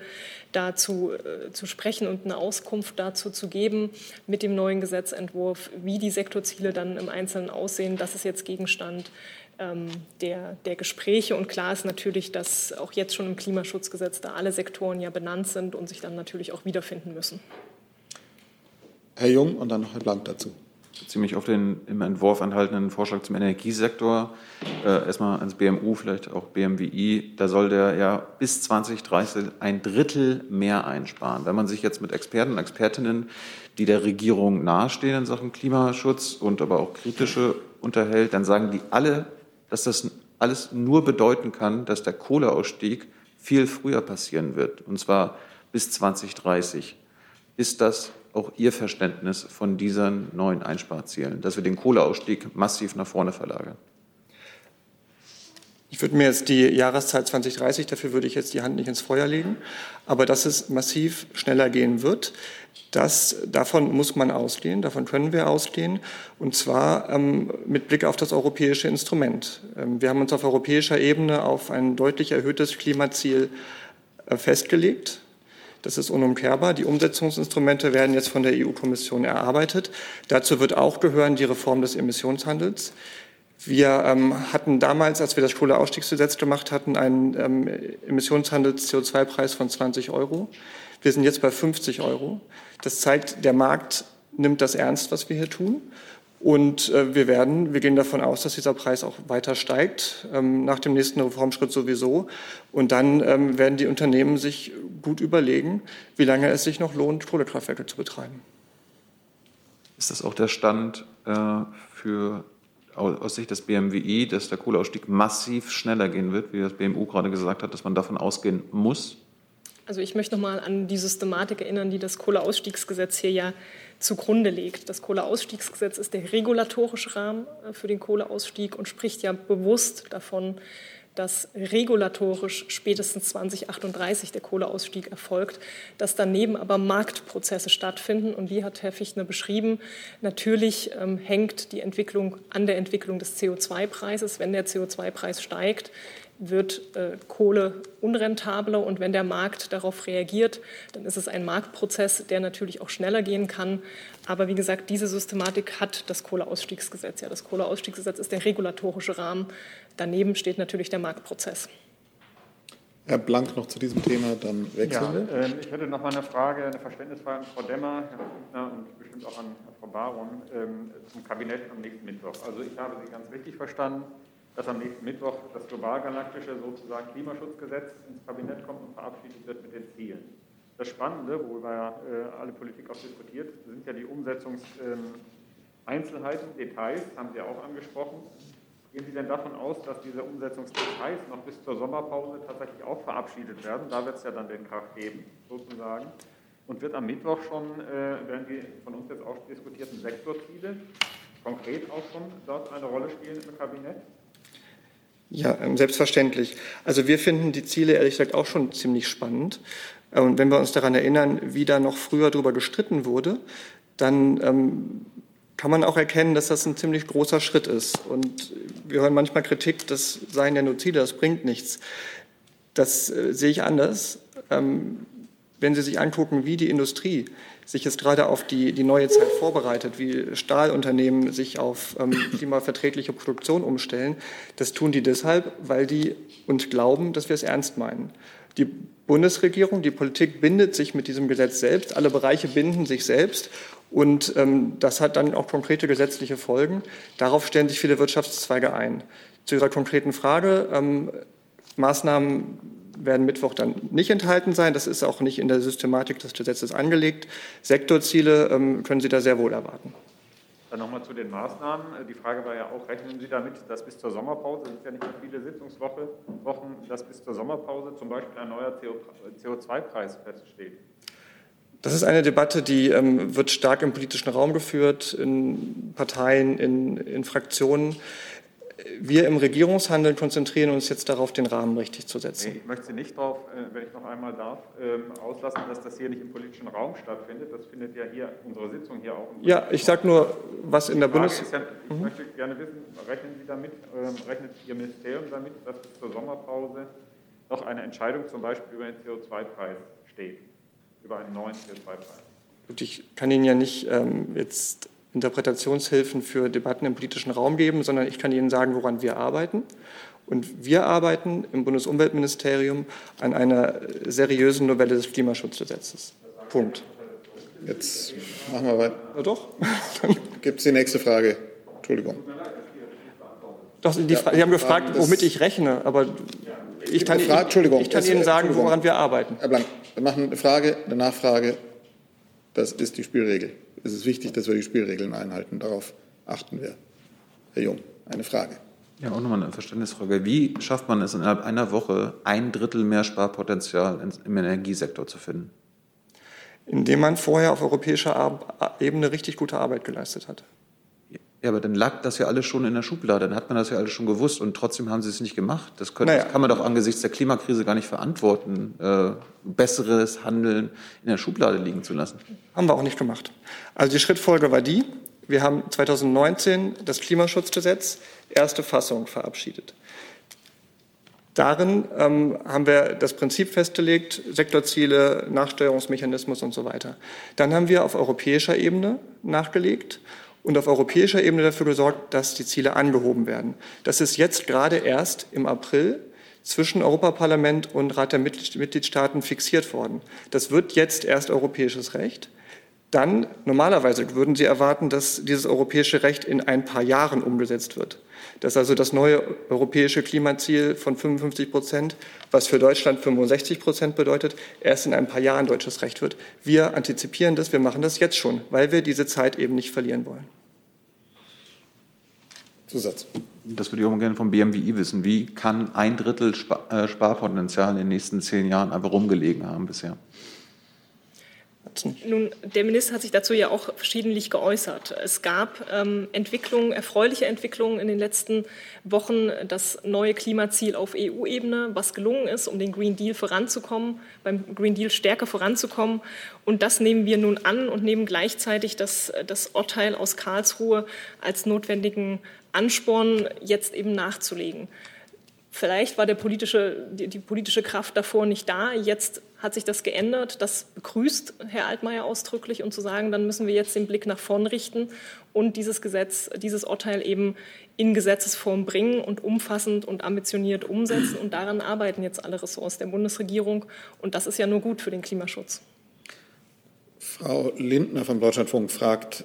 Speaker 9: dazu äh, zu sprechen und eine Auskunft dazu zu geben mit dem neuen Gesetzentwurf, wie die Sektorziele dann im Einzelnen aussehen. Das ist jetzt Gegenstand ähm, der, der Gespräche. Und klar ist natürlich, dass auch jetzt schon im Klimaschutzgesetz da alle Sektoren ja benannt sind und sich dann natürlich auch wiederfinden müssen.
Speaker 1: Herr Jung und dann noch Herr Blank dazu.
Speaker 3: Ziemlich auf den im Entwurf enthaltenen Vorschlag zum Energiesektor. Äh, erstmal ans BMU, vielleicht auch BMWI. Da soll der ja bis 2030 ein Drittel mehr einsparen. Wenn man sich jetzt mit Experten und Expertinnen, die der Regierung nahestehen in Sachen Klimaschutz und aber auch kritische unterhält, dann sagen die alle, dass das alles nur bedeuten kann, dass der Kohleausstieg viel früher passieren wird, und zwar bis 2030. Ist das auch Ihr Verständnis von diesen neuen Einsparzielen, dass wir den Kohleausstieg massiv nach vorne verlagern?
Speaker 16: Ich würde mir jetzt die Jahreszahl 2030, dafür würde ich jetzt die Hand nicht ins Feuer legen, aber dass es massiv schneller gehen wird, das, davon muss man ausgehen, davon können wir ausgehen, und zwar ähm, mit Blick auf das europäische Instrument. Ähm, wir haben uns auf europäischer Ebene auf ein deutlich erhöhtes Klimaziel äh, festgelegt. Das ist unumkehrbar. Die Umsetzungsinstrumente werden jetzt von der EU-Kommission erarbeitet. Dazu wird auch gehören die Reform des Emissionshandels. Wir ähm, hatten damals, als wir das Kohleausstiegsgesetz gemacht hatten, einen ähm, Emissionshandels-CO2-Preis von 20 Euro. Wir sind jetzt bei 50 Euro. Das zeigt, der Markt nimmt das ernst, was wir hier tun. Und äh, wir werden, wir gehen davon aus, dass dieser Preis auch weiter steigt, ähm, nach dem nächsten Reformschritt sowieso. Und dann ähm, werden die Unternehmen sich gut überlegen, wie lange es sich noch lohnt, Kohlekraftwerke zu betreiben.
Speaker 3: Ist das auch der Stand äh, für aus Sicht des BMWI, dass der Kohleausstieg massiv schneller gehen wird, wie das BMU gerade gesagt hat, dass man davon ausgehen muss?
Speaker 9: Also ich möchte noch mal an die Systematik erinnern, die das Kohleausstiegsgesetz hier ja zugrunde legt. Das Kohleausstiegsgesetz ist der regulatorische Rahmen äh, für den Kohleausstieg und spricht ja bewusst davon, dass regulatorisch spätestens 2038 der Kohleausstieg erfolgt, dass daneben aber Marktprozesse stattfinden. Und wie hat Herr Fichtner beschrieben, natürlich ähm, hängt die Entwicklung an der Entwicklung des CO2-Preises. Wenn der CO2-Preis steigt, wird äh, Kohle unrentabler und wenn der Markt darauf reagiert, dann ist es ein Marktprozess, der natürlich auch schneller gehen kann. Aber wie gesagt, diese Systematik hat das Kohleausstiegsgesetz. Ja, das Kohleausstiegsgesetz ist der regulatorische Rahmen. Daneben steht natürlich der Marktprozess.
Speaker 1: Herr Blank noch zu diesem Thema, dann wechseln
Speaker 7: ja, wir. Äh, ich hätte noch mal eine Frage, eine Verständnisfrage an Frau Demmer, Herr Fichtner und bestimmt auch an Frau Baron ähm, zum Kabinett am nächsten Mittwoch. Also ich habe Sie ganz richtig verstanden dass am nächsten Mittwoch das globalgalaktische sozusagen Klimaschutzgesetz ins Kabinett kommt und verabschiedet wird mit den Zielen. Das Spannende, worüber ja äh, alle Politik auch diskutiert, sind ja die Umsetzungseinzelheiten, ähm, Details, haben Sie auch angesprochen. Gehen Sie denn davon aus, dass diese Umsetzungsdetails noch bis zur Sommerpause tatsächlich auch verabschiedet werden? Da wird es ja dann den Kraft geben, sozusagen. Und wird am Mittwoch schon, äh, werden die von uns jetzt auch diskutierten Sektorziele konkret auch schon dort eine Rolle spielen im Kabinett?
Speaker 16: Ja, ähm, selbstverständlich. Also wir finden die Ziele ehrlich gesagt auch schon ziemlich spannend. Und wenn wir uns daran erinnern, wie da noch früher darüber gestritten wurde, dann ähm, kann man auch erkennen, dass das ein ziemlich großer Schritt ist. Und wir hören manchmal Kritik, das seien ja nur Ziele, das bringt nichts. Das äh, sehe ich anders. Ähm, wenn Sie sich angucken, wie die Industrie sich jetzt gerade auf die, die neue Zeit vorbereitet, wie Stahlunternehmen sich auf ähm, klimaverträgliche Produktion umstellen, das tun die deshalb, weil die uns glauben, dass wir es ernst meinen. Die Bundesregierung, die Politik bindet sich mit diesem Gesetz selbst, alle Bereiche binden sich selbst und ähm, das hat dann auch konkrete gesetzliche Folgen. Darauf stellen sich viele Wirtschaftszweige ein. Zu Ihrer konkreten Frage, ähm, Maßnahmen werden Mittwoch dann nicht enthalten sein. Das ist auch nicht in der Systematik des Gesetzes angelegt. Sektorziele ähm, können Sie da sehr wohl erwarten.
Speaker 7: Dann nochmal zu den Maßnahmen. Die Frage war ja auch, rechnen Sie damit, dass bis zur Sommerpause, es sind ja nicht mehr viele Sitzungswochen, dass bis zur Sommerpause zum Beispiel ein neuer CO2-Preis feststeht?
Speaker 16: Das ist eine Debatte, die ähm, wird stark im politischen Raum geführt, in Parteien, in, in Fraktionen. Wir im Regierungshandeln konzentrieren uns jetzt darauf, den Rahmen richtig zu setzen.
Speaker 7: Nee, ich möchte Sie nicht darauf, äh, wenn ich noch einmal darf, ähm, auslassen, dass das hier nicht im politischen Raum stattfindet. Das findet ja hier unsere Sitzung hier auch. Im
Speaker 16: ja, ich sage nur, was in der Bundes...
Speaker 7: Ja, ich mhm. möchte gerne wissen, rechnen Sie damit, ähm, rechnet Ihr Ministerium damit, dass bis zur Sommerpause noch eine Entscheidung zum Beispiel über den CO2-Preis steht, über einen neuen CO2-Preis?
Speaker 16: Ich kann Ihnen ja nicht ähm, jetzt Interpretationshilfen für Debatten im politischen Raum geben, sondern ich kann Ihnen sagen, woran wir arbeiten. Und wir arbeiten im Bundesumweltministerium an einer seriösen Novelle des Klimaschutzgesetzes. Punkt.
Speaker 1: Jetzt machen wir weiter.
Speaker 16: Na doch.
Speaker 1: Gibt es die nächste Frage? Entschuldigung.
Speaker 16: Doch, die, ja, Sie haben gefragt, womit ich rechne, aber ich kann,
Speaker 1: Frage, Entschuldigung,
Speaker 16: ich kann Ihnen sagen, woran wir arbeiten.
Speaker 1: Herr Blank, wir machen eine Frage, eine Nachfrage. Das ist die Spielregel ist es wichtig, dass wir die Spielregeln einhalten. Darauf achten wir. Herr Jung, eine Frage.
Speaker 3: Ja, auch nochmal eine Verständnisfrage. Wie schafft man es innerhalb einer Woche, ein Drittel mehr Sparpotenzial im Energiesektor zu finden?
Speaker 16: Indem man vorher auf europäischer Ebene richtig gute Arbeit geleistet hat.
Speaker 3: Ja, aber dann lag das ja alles schon in der Schublade, dann hat man das ja alles schon gewusst und trotzdem haben sie es nicht gemacht. Das, können, naja. das kann man doch angesichts der Klimakrise gar nicht verantworten, äh, besseres Handeln in der Schublade liegen zu lassen.
Speaker 16: Haben wir auch nicht gemacht. Also die Schrittfolge war die, wir haben 2019 das Klimaschutzgesetz, erste Fassung verabschiedet. Darin ähm, haben wir das Prinzip festgelegt, Sektorziele, Nachsteuerungsmechanismus und so weiter. Dann haben wir auf europäischer Ebene nachgelegt und auf europäischer Ebene dafür gesorgt, dass die Ziele angehoben werden. Das ist jetzt gerade erst im April zwischen Europaparlament und Rat der Mitgliedstaaten fixiert worden. Das wird jetzt erst europäisches Recht. Dann, normalerweise würden Sie erwarten, dass dieses europäische Recht in ein paar Jahren umgesetzt wird. Dass also das neue europäische Klimaziel von 55 Prozent, was für Deutschland 65 Prozent bedeutet, erst in ein paar Jahren deutsches Recht wird. Wir antizipieren das, wir machen das jetzt schon, weil wir diese Zeit eben nicht verlieren wollen.
Speaker 1: Zusatz.
Speaker 3: Das würde ich auch gerne vom BMWI wissen. Wie kann ein Drittel äh, Sparpotenzial in den nächsten zehn Jahren einfach rumgelegen haben bisher?
Speaker 9: Nun, der Minister hat sich dazu ja auch verschiedentlich geäußert. Es gab ähm, Entwicklungen, erfreuliche Entwicklungen in den letzten Wochen. Das neue Klimaziel auf EU-Ebene, was gelungen ist, um den Green Deal voranzukommen, beim Green Deal stärker voranzukommen. Und das nehmen wir nun an und nehmen gleichzeitig das, das Urteil aus Karlsruhe als notwendigen Ansporn, jetzt eben nachzulegen. Vielleicht war politische, die, die, politische Kraft davor nicht da. Jetzt hat sich das geändert. Das begrüßt Herr Altmaier ausdrücklich und zu sagen, dann müssen wir jetzt den Blick nach vorn richten und dieses Gesetz, dieses Urteil eben in Gesetzesform bringen und umfassend und ambitioniert umsetzen. Und daran arbeiten jetzt alle Ressorts der Bundesregierung. Und das ist ja nur gut für den Klimaschutz.
Speaker 1: Frau Lindner vom Deutschlandfunk fragt,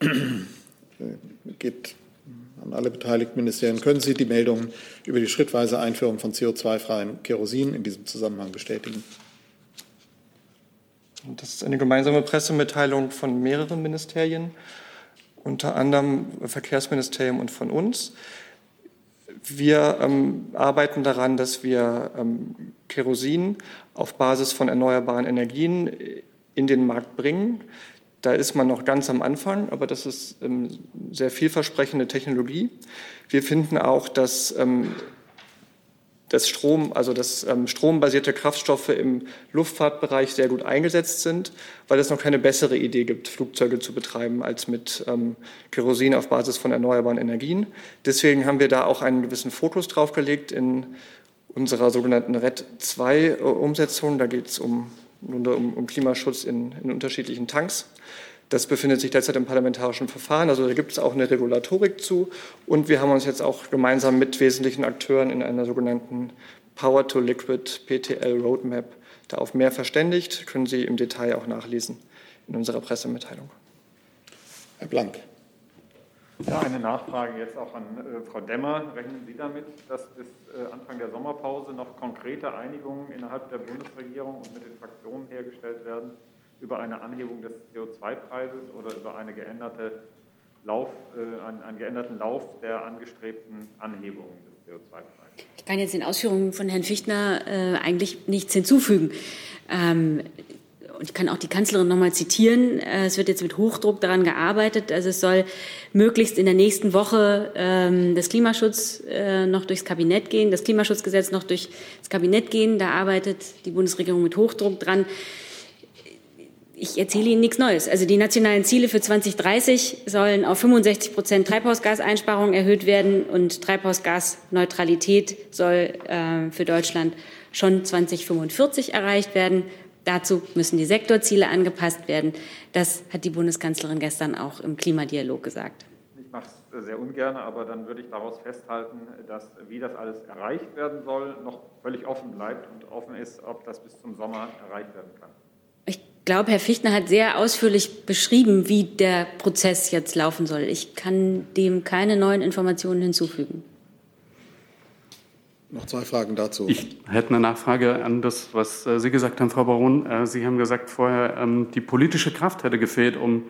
Speaker 1: geht an alle beteiligten Ministerien. Können Sie die Meldung über die schrittweise Einführung von CO2-freiem Kerosin in diesem Zusammenhang bestätigen?
Speaker 16: Das ist eine gemeinsame Pressemitteilung von mehreren Ministerien, unter anderem Verkehrsministerium und von uns. Wir ähm, arbeiten daran, dass wir ähm, Kerosin auf Basis von erneuerbaren Energien in den Markt bringen. Da ist man noch ganz am Anfang, aber das ist ähm, sehr vielversprechende Technologie. Wir finden auch, dass ähm, dass Strom, also dass ähm, strombasierte Kraftstoffe im Luftfahrtbereich sehr gut eingesetzt sind, weil es noch keine bessere Idee gibt, Flugzeuge zu betreiben als mit ähm, Kerosin auf Basis von erneuerbaren Energien. Deswegen haben wir da auch einen gewissen Fokus draufgelegt in unserer sogenannten RED 2 Umsetzung. Da geht es um, um, um, Klimaschutz in, in unterschiedlichen Tanks. Das befindet sich derzeit im parlamentarischen Verfahren. Also da gibt es auch eine Regulatorik zu. Und wir haben uns jetzt auch gemeinsam mit wesentlichen Akteuren in einer sogenannten Power to Liquid PTL Roadmap da auf mehr verständigt. Können Sie im Detail auch nachlesen in unserer Pressemitteilung.
Speaker 1: Herr Blank.
Speaker 7: Ja, eine Nachfrage jetzt auch an äh, Frau Demmer. Rechnen Sie damit, dass bis äh, Anfang der Sommerpause noch konkrete Einigungen innerhalb der Bundesregierung und mit den Fraktionen hergestellt werden? Über eine Anhebung des CO2-Preises oder über eine geänderte Lauf, äh, einen, einen, geänderten Lauf der angestrebten Anhebung des CO2-Preises.
Speaker 2: Ich kann jetzt den Ausführungen von Herrn Fichtner äh, eigentlich nichts hinzufügen. Ähm, und ich kann auch die Kanzlerin noch mal zitieren. Äh, es wird jetzt mit Hochdruck daran gearbeitet. Also es soll möglichst in der nächsten Woche ähm, das Klimaschutz äh, noch durchs Kabinett gehen, das Klimaschutzgesetz noch durchs Kabinett gehen. Da arbeitet die Bundesregierung mit Hochdruck dran ich erzähle Ihnen nichts Neues. Also die nationalen Ziele für 2030 sollen auf 65 Prozent Treibhausgaseinsparung erhöht werden und Treibhausgasneutralität soll äh, für Deutschland schon 2045 erreicht werden. Dazu müssen die Sektorziele angepasst werden. Das hat die Bundeskanzlerin gestern auch im Klimadialog gesagt.
Speaker 7: Ich mache es sehr ungern, aber dann würde ich daraus festhalten, dass wie das alles erreicht werden soll, noch völlig offen bleibt und offen ist, ob das bis zum Sommer erreicht werden kann
Speaker 2: glaube, Herr Fichtner hat sehr ausführlich beschrieben, wie der Prozess jetzt laufen soll. Ich kann dem keine neuen Informationen hinzufügen.
Speaker 1: Noch zwei Fragen dazu.
Speaker 15: Ich hätte eine Nachfrage an das, was äh, Sie gesagt haben, Frau Baron. Äh, Sie haben gesagt vorher, ähm, die politische Kraft hätte gefehlt, um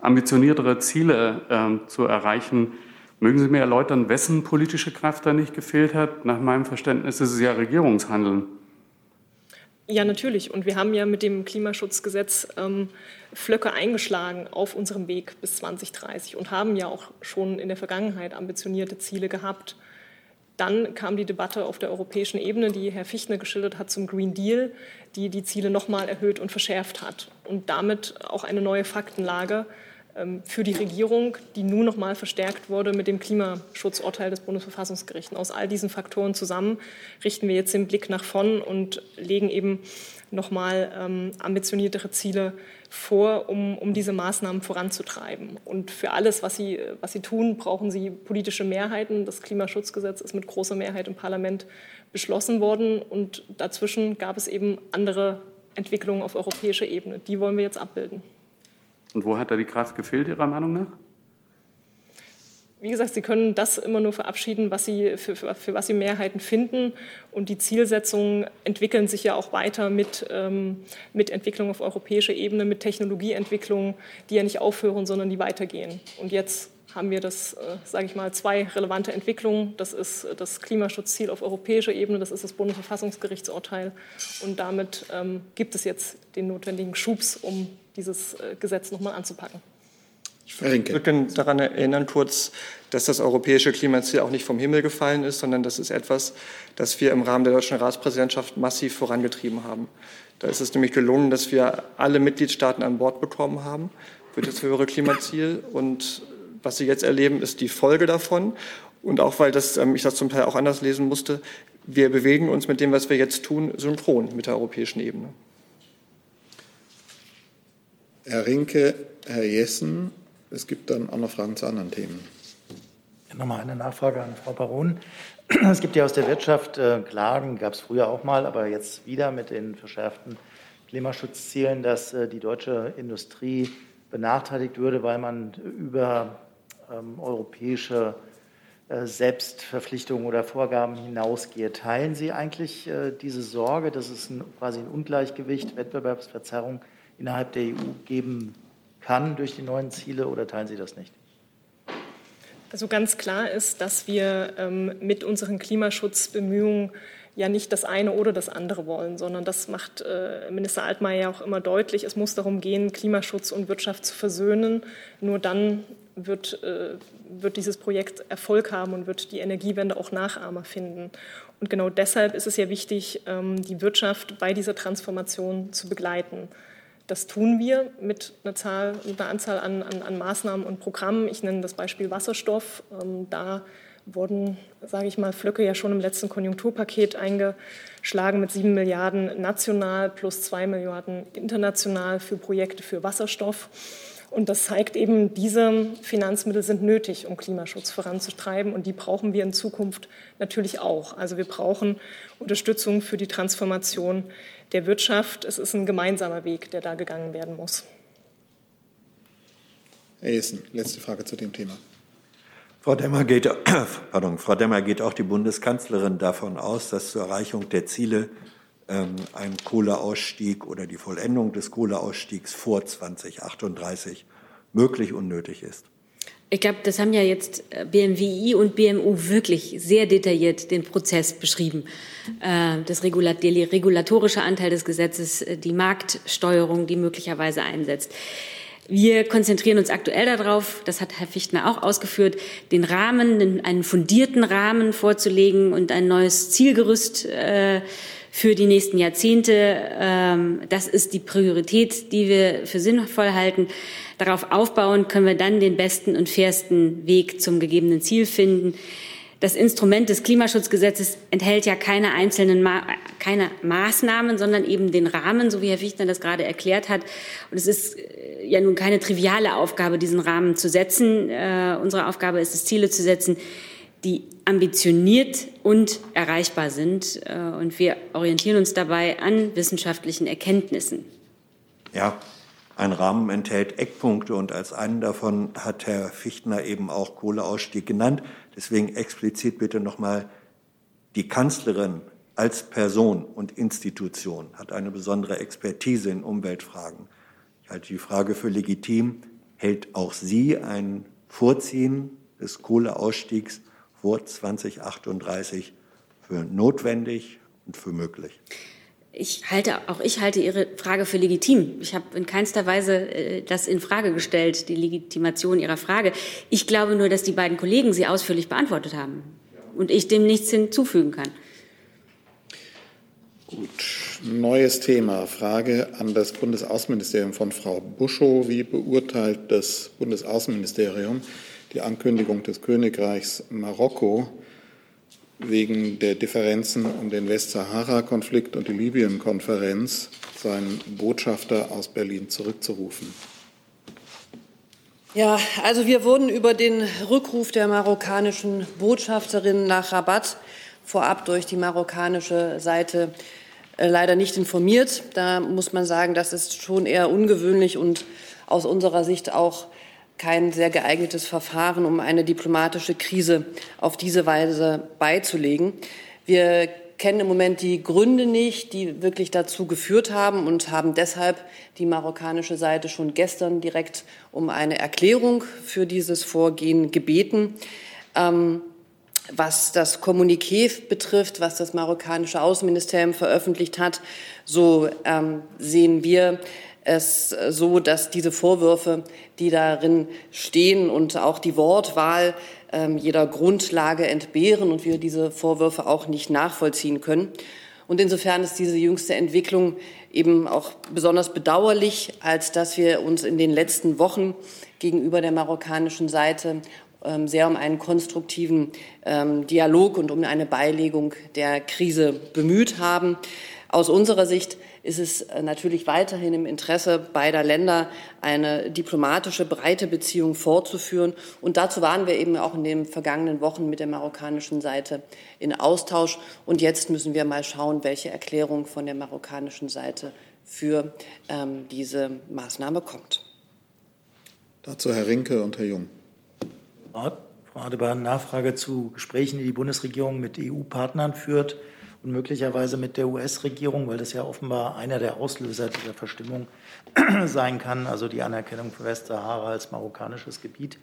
Speaker 15: ambitioniertere Ziele ähm, zu erreichen. Mögen Sie mir erläutern, wessen politische Kraft da nicht gefehlt hat? Nach meinem Verständnis ist es ja Regierungshandeln.
Speaker 9: Ja, natürlich. Und wir haben ja mit dem Klimaschutzgesetz ähm, Flöcke eingeschlagen auf unserem Weg bis 2030 und haben ja auch schon in der Vergangenheit ambitionierte Ziele gehabt. Dann kam die Debatte auf der europäischen Ebene, die Herr Fichtner geschildert hat, zum Green Deal, die die Ziele nochmal erhöht und verschärft hat und damit auch eine neue Faktenlage für die Regierung, die nun noch mal verstärkt wurde mit dem Klimaschutzurteil des Bundesverfassungsgerichts. Aus all diesen Faktoren zusammen richten wir jetzt den Blick nach vorn und legen eben noch mal ähm, ambitioniertere Ziele vor, um, um diese Maßnahmen voranzutreiben. Und für alles, was Sie, was Sie tun, brauchen Sie politische Mehrheiten. Das Klimaschutzgesetz ist mit großer Mehrheit im Parlament beschlossen worden. Und dazwischen gab es eben andere Entwicklungen auf europäischer Ebene. Die wollen wir jetzt abbilden.
Speaker 15: Und wo hat da die Kraft gefehlt, Ihrer Meinung nach?
Speaker 9: Wie gesagt, Sie können das immer nur verabschieden, was Sie, für, für, für was Sie Mehrheiten finden. Und die Zielsetzungen entwickeln sich ja auch weiter mit, ähm, mit Entwicklung auf europäischer Ebene, mit Technologieentwicklungen, die ja nicht aufhören, sondern die weitergehen. Und jetzt haben wir das, äh, sage ich mal, zwei relevante Entwicklungen. Das ist das Klimaschutzziel auf europäischer Ebene, das ist das Bundesverfassungsgerichtsurteil. Und damit ähm, gibt es jetzt den notwendigen Schubs, um dieses äh, Gesetz nochmal anzupacken.
Speaker 16: Ich würde daran erinnern kurz, dass das europäische Klimaziel auch nicht vom Himmel gefallen ist, sondern das ist etwas, das wir im Rahmen der deutschen Ratspräsidentschaft massiv vorangetrieben haben. Da ist es nämlich gelungen, dass wir alle Mitgliedstaaten an Bord bekommen haben für das höhere Klimaziel. Und was Sie jetzt erleben, ist die Folge davon. Und auch weil das, ähm, ich das zum Teil auch anders lesen musste, wir bewegen uns mit dem, was wir jetzt tun, synchron mit der europäischen Ebene.
Speaker 1: Herr Rinke, Herr Jessen. Es gibt dann auch noch Fragen zu anderen Themen.
Speaker 4: Nochmal eine Nachfrage an Frau Baron. Es gibt ja aus der Wirtschaft äh, Klagen, gab es früher auch mal, aber jetzt wieder mit den verschärften Klimaschutzzielen, dass äh, die deutsche Industrie benachteiligt würde, weil man über ähm, europäische äh, Selbstverpflichtungen oder Vorgaben hinausgeht. Teilen Sie eigentlich äh, diese Sorge, dass es ein, quasi ein Ungleichgewicht, Wettbewerbsverzerrung innerhalb der EU geben kann durch die neuen Ziele oder teilen Sie das nicht?
Speaker 9: Also ganz klar ist, dass wir ähm, mit unseren Klimaschutzbemühungen ja nicht das eine oder das andere wollen, sondern das macht äh, Minister Altmaier ja auch immer deutlich. Es muss darum gehen, Klimaschutz und Wirtschaft zu versöhnen. Nur dann wird, äh, wird dieses Projekt Erfolg haben und wird die Energiewende auch Nachahmer finden. Und genau deshalb ist es ja wichtig, ähm, die Wirtschaft bei dieser Transformation zu begleiten. Das tun wir mit einer, Zahl, mit einer Anzahl an, an, an, Maßnahmen und Programmen. Ich nenne das Beispiel Wasserstoff. Ähm, da wurden, sage ich mal, Flöcke ja schon im letzten Konjunkturpaket eingeschlagen mit sieben Milliarden national plus zwei Milliarden international für Projekte für Wasserstoff. Und das zeigt eben, diese Finanzmittel sind nötig, um Klimaschutz voranzutreiben. Und die brauchen wir in Zukunft natürlich auch. Also wir brauchen Unterstützung für die Transformation der Wirtschaft. Es ist ein gemeinsamer Weg, der da gegangen werden muss.
Speaker 1: Herr Jessen, letzte Frage zu dem Thema.
Speaker 5: Frau Demmer, geht, pardon, Frau Demmer, geht auch die Bundeskanzlerin davon aus, dass zur Erreichung der Ziele ein Kohleausstieg oder die Vollendung des Kohleausstiegs vor 2038 möglich und nötig ist?
Speaker 2: Ich glaube, das haben ja jetzt äh, BMWI und BMU wirklich sehr detailliert den Prozess beschrieben. Äh, das regulatorische Anteil des Gesetzes, äh, die Marktsteuerung, die möglicherweise einsetzt. Wir konzentrieren uns aktuell darauf, das hat Herr Fichtner auch ausgeführt, den Rahmen, einen fundierten Rahmen vorzulegen und ein neues Zielgerüst äh, für die nächsten Jahrzehnte. Ähm, das ist die Priorität, die wir für sinnvoll halten. Darauf aufbauen können wir dann den besten und fairsten Weg zum gegebenen Ziel finden. Das Instrument des Klimaschutzgesetzes enthält ja keine einzelnen Ma keine Maßnahmen, sondern eben den Rahmen, so wie Herr Fichtner das gerade erklärt hat. Und es ist äh, ja nun keine triviale Aufgabe, diesen Rahmen zu setzen. Äh, unsere Aufgabe ist es, Ziele zu setzen, die ambitioniert und erreichbar sind. Äh, und wir orientieren uns dabei an wissenschaftlichen Erkenntnissen.
Speaker 5: Ja, ein Rahmen enthält Eckpunkte und als einen davon hat Herr Fichtner eben auch Kohleausstieg genannt. Deswegen explizit bitte nochmal, die Kanzlerin als Person und Institution hat eine besondere Expertise in Umweltfragen. Ich halte die Frage für legitim. Hält auch sie ein Vorziehen des Kohleausstiegs vor 2038 für notwendig und für möglich?
Speaker 2: Ich halte, auch ich halte Ihre Frage für legitim. Ich habe in keinster Weise äh, das in Frage gestellt, die Legitimation Ihrer Frage. Ich glaube nur, dass die beiden Kollegen sie ausführlich beantwortet haben und ich dem nichts hinzufügen kann.
Speaker 1: Gut, neues Thema. Frage an das Bundesaußenministerium von Frau Buschow. Wie beurteilt das Bundesaußenministerium die Ankündigung des Königreichs Marokko, wegen der Differenzen um den Westsahara-Konflikt und die Libyen-Konferenz seinen Botschafter aus Berlin zurückzurufen.
Speaker 17: Ja, also wir wurden über den Rückruf der marokkanischen Botschafterin nach Rabat vorab durch die marokkanische Seite äh, leider nicht informiert. Da muss man sagen, das ist schon eher ungewöhnlich und aus unserer Sicht auch kein sehr geeignetes Verfahren, um eine diplomatische Krise auf diese Weise beizulegen. Wir kennen im Moment die Gründe nicht, die wirklich dazu geführt haben und haben deshalb die marokkanische Seite schon gestern direkt um eine Erklärung für dieses Vorgehen gebeten. Ähm, was das Kommuniqué betrifft, was das marokkanische Außenministerium veröffentlicht hat, so ähm, sehen wir es so, dass diese Vorwürfe, die darin stehen und auch die Wortwahl ähm, jeder Grundlage entbehren und wir diese Vorwürfe auch nicht nachvollziehen können. Und insofern ist diese jüngste Entwicklung eben auch besonders bedauerlich, als dass wir uns in den letzten Wochen gegenüber der marokkanischen Seite ähm, sehr um einen konstruktiven ähm, Dialog und um eine Beilegung der Krise bemüht haben. Aus unserer Sicht ist es äh, natürlich weiterhin im Interesse beider Länder, eine diplomatische, breite Beziehung fortzuführen. Und dazu waren wir eben auch in den vergangenen Wochen mit der marokkanischen Seite in Austausch. Und jetzt müssen wir mal schauen, welche Erklärung von der marokkanischen Seite für ähm, diese Maßnahme kommt.
Speaker 1: Dazu Herr Rinke und Herr Jung.
Speaker 4: Frau Adebar, Nachfrage zu Gesprächen, die die Bundesregierung mit EU-Partnern führt und möglicherweise mit der US-Regierung, weil das ja offenbar einer der Auslöser dieser Verstimmung sein kann, also die Anerkennung von Westsahara als marokkanisches Gebiet.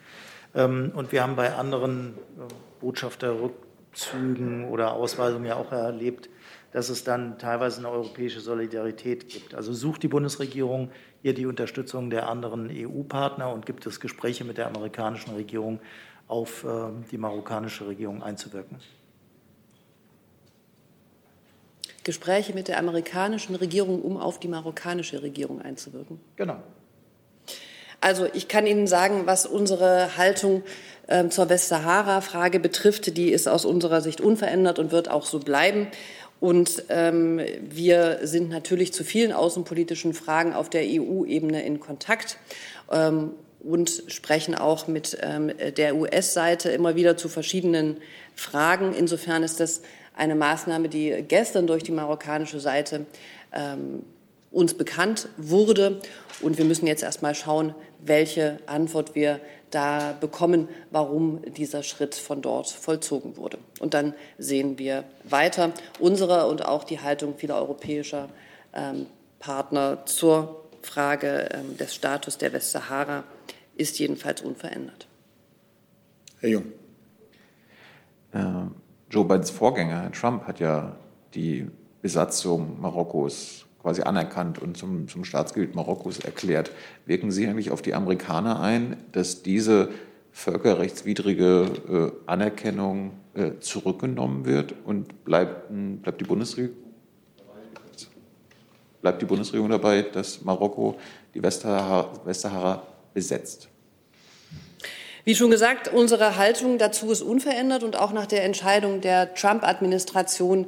Speaker 4: Ähm, und wir haben bei anderen äh, Botschafter Abzügen oder Ausweisungen ja auch erlebt, dass es dann teilweise eine europäische Solidarität gibt. Also sucht die Bundesregierung hier die Unterstützung der anderen EU-Partner und gibt es Gespräche mit der amerikanischen Regierung auf ähm, die marokkanische Regierung einzuwirken?
Speaker 17: Gespräche mit der amerikanischen Regierung, um auf die marokkanische Regierung einzuwirken?
Speaker 4: Genau.
Speaker 17: Also ich kann Ihnen sagen, was unsere Haltung äh, zur Westsahara-Frage betrifft, die ist aus unserer Sicht unverändert und wird auch so bleiben. Und ähm, wir sind natürlich zu vielen außenpolitischen Fragen auf der EU-Ebene in Kontakt. Ähm, und sprechen auch mit ähm, der US-Seite immer wieder zu verschiedenen Fragen. Insofern ist das eine Maßnahme, die gestern durch die marokkanische Seite ähm, uns bekannt wurde. Und wir müssen jetzt erst mal schauen, welche Antwort wir da bekommen, warum dieser Schritt von dort vollzogen wurde. Und dann sehen wir weiter unsere und auch die Haltung vieler europäischer ähm, Partner zur Frage ähm, des Status der Westsahara ist jedenfalls unverändert.
Speaker 1: Herr Jung.
Speaker 3: Äh, Joe Bidens Vorgänger, Herr Trump, hat ja die Besatzung Marokkos quasi anerkannt und zum, zum Staatsgebiet Marokkos erklärt. Wirken Sie eigentlich auf die Amerikaner ein, dass diese völkerrechtswidrige äh, Anerkennung äh, zurückgenommen wird und bleibt, bleibt, die Bundesregierung, bleibt die Bundesregierung dabei, dass Marokko die Westsahara besetzt?
Speaker 17: Wie schon gesagt, unsere Haltung dazu ist unverändert und auch nach der Entscheidung der Trump-Administration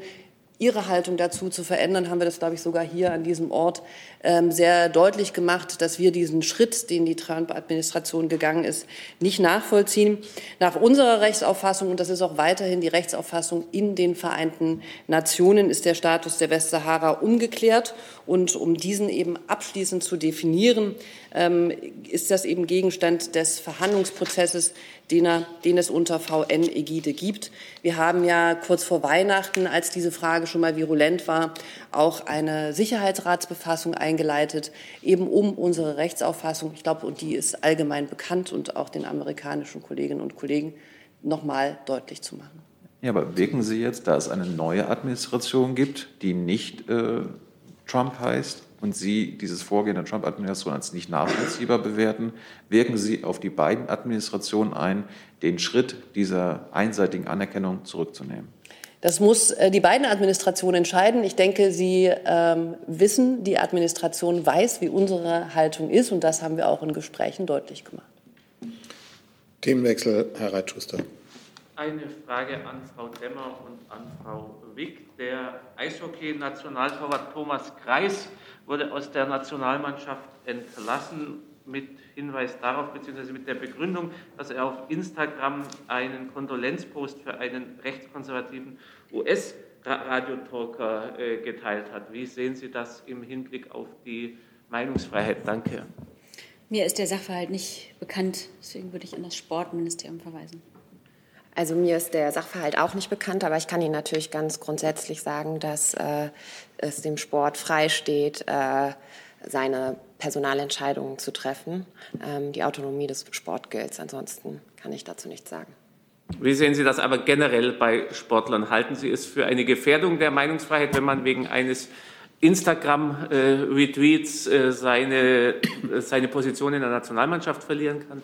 Speaker 17: ihre Haltung dazu zu verändern, haben wir das, glaube ich, sogar hier an diesem Ort ähm, sehr deutlich gemacht, dass wir diesen Schritt, den die Trump-Administration gegangen ist, nicht nachvollziehen. Nach unserer Rechtsauffassung, und das ist auch weiterhin die Rechtsauffassung in den Vereinten Nationen, ist der Status der Westsahara umgeklärt. Und um diesen eben abschließend zu definieren, ähm, ist das eben Gegenstand des Verhandlungsprozesses, den, er, den es unter VN-Ägide gibt. Wir haben ja kurz vor Weihnachten, als diese Frage schon mal virulent war, auch eine Sicherheitsratsbefassung eingeleitet, eben um unsere Rechtsauffassung, ich glaube, und die ist allgemein bekannt und auch den amerikanischen Kolleginnen und Kollegen noch mal deutlich zu machen.
Speaker 3: Ja, aber wirken Sie jetzt, da es eine neue Administration gibt, die nicht äh, Trump heißt, und Sie dieses Vorgehen der Trump-Administration als nicht nachvollziehbar bewerten, wirken Sie auf die beiden Administrationen ein, den Schritt dieser einseitigen Anerkennung zurückzunehmen?
Speaker 17: Das muss äh, die beiden Administrationen entscheiden. Ich denke, Sie ähm, wissen, die Administration weiß, wie unsere Haltung ist, und das haben wir auch in Gesprächen deutlich gemacht.
Speaker 1: Themenwechsel, Herr Reitschuster.
Speaker 18: Eine Frage an Frau Demmer und an Frau Wick. Der Eishockey-Nationaltorwart Thomas Kreis wurde aus der Nationalmannschaft entlassen mit Hinweis darauf, beziehungsweise mit der Begründung, dass er auf Instagram einen Kondolenzpost für einen rechtskonservativen US-Radiotalker äh, geteilt hat. Wie sehen Sie das im Hinblick auf die Meinungsfreiheit? Danke.
Speaker 2: Mir ist der Sachverhalt nicht bekannt, deswegen würde ich an das Sportministerium verweisen.
Speaker 11: Also mir ist der Sachverhalt auch nicht bekannt, aber ich kann Ihnen natürlich ganz grundsätzlich sagen, dass äh, es dem Sport freisteht, äh, seine Personalentscheidungen zu treffen. Ähm, die Autonomie des Sports gilt. Ansonsten kann ich dazu nichts sagen.
Speaker 18: Wie sehen Sie das aber generell bei Sportlern? Halten Sie es für eine Gefährdung der Meinungsfreiheit, wenn man wegen eines Instagram-Retweets äh, seine, äh, seine Position in der Nationalmannschaft verlieren kann?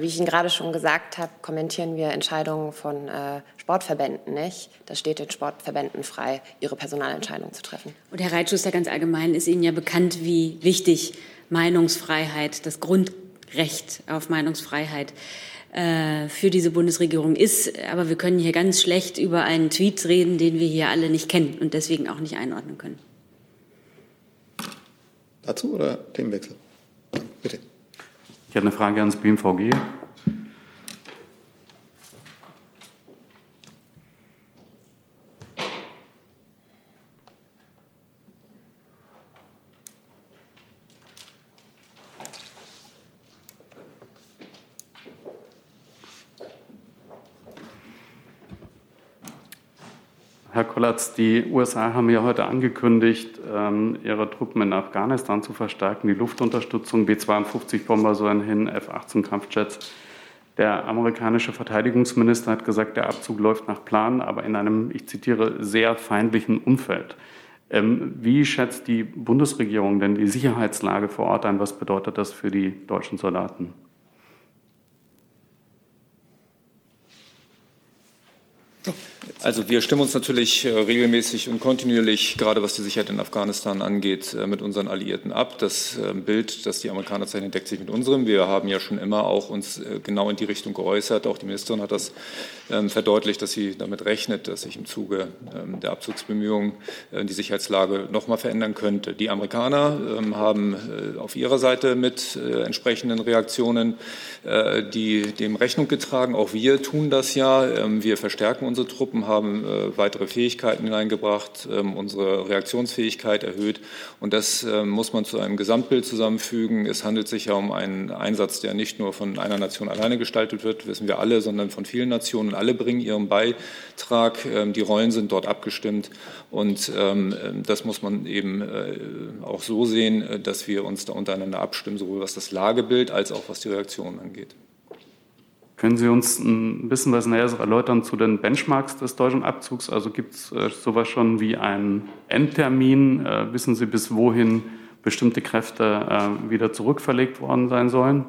Speaker 11: Wie ich Ihnen gerade schon gesagt habe, kommentieren wir Entscheidungen von äh, Sportverbänden nicht. Das steht den Sportverbänden frei, ihre Personalentscheidungen zu treffen.
Speaker 2: Und Herr Reitschuster, ganz allgemein ist Ihnen ja bekannt, wie wichtig Meinungsfreiheit, das Grundrecht auf Meinungsfreiheit äh, für diese Bundesregierung ist. Aber wir können hier ganz schlecht über einen Tweet reden, den wir hier alle nicht kennen und deswegen auch nicht einordnen können.
Speaker 1: Dazu oder Themenwechsel? Bitte.
Speaker 15: Ich habe eine Frage ans BMVG. Kollatz, die USA haben ja heute angekündigt, ähm, ihre Truppen in Afghanistan zu verstärken, die Luftunterstützung, B-52-Bomber sollen hin, F-18-Kampfjets. Der amerikanische Verteidigungsminister hat gesagt, der Abzug läuft nach Plan, aber in einem, ich zitiere, sehr feindlichen Umfeld. Ähm, wie schätzt die Bundesregierung denn die Sicherheitslage vor Ort ein? Was bedeutet das für die deutschen Soldaten?
Speaker 19: Also wir stimmen uns natürlich äh, regelmäßig und kontinuierlich, gerade was die Sicherheit in Afghanistan angeht, äh, mit unseren Alliierten ab. Das äh, Bild, das die Amerikaner zeichnen, deckt sich mit unserem. Wir haben ja schon immer auch uns genau in die Richtung geäußert. Auch die Ministerin hat das ähm, verdeutlicht, dass sie damit rechnet, dass sich im Zuge ähm, der Abzugsbemühungen die Sicherheitslage noch mal verändern könnte. Die Amerikaner ähm, haben auf ihrer Seite mit entsprechenden Reaktionen die dem Rechnung getragen. Auch wir tun das ja. Wir verstärken unsere Truppen haben äh, weitere Fähigkeiten hineingebracht, ähm, unsere Reaktionsfähigkeit erhöht. Und das äh, muss man zu einem Gesamtbild zusammenfügen. Es handelt sich ja um einen Einsatz, der nicht nur von einer Nation alleine gestaltet wird, wissen wir alle, sondern von vielen Nationen. Alle bringen ihren Beitrag. Ähm, die Rollen sind dort abgestimmt. Und ähm, das muss man eben äh, auch so sehen, äh, dass wir uns da untereinander abstimmen, sowohl was das Lagebild als auch was die Reaktionen angeht.
Speaker 15: Können Sie uns ein bisschen was näher erläutern zu den Benchmarks des deutschen Abzugs? Also gibt es äh, sowas schon wie einen Endtermin? Äh, wissen Sie, bis wohin bestimmte Kräfte äh, wieder zurückverlegt worden sein sollen?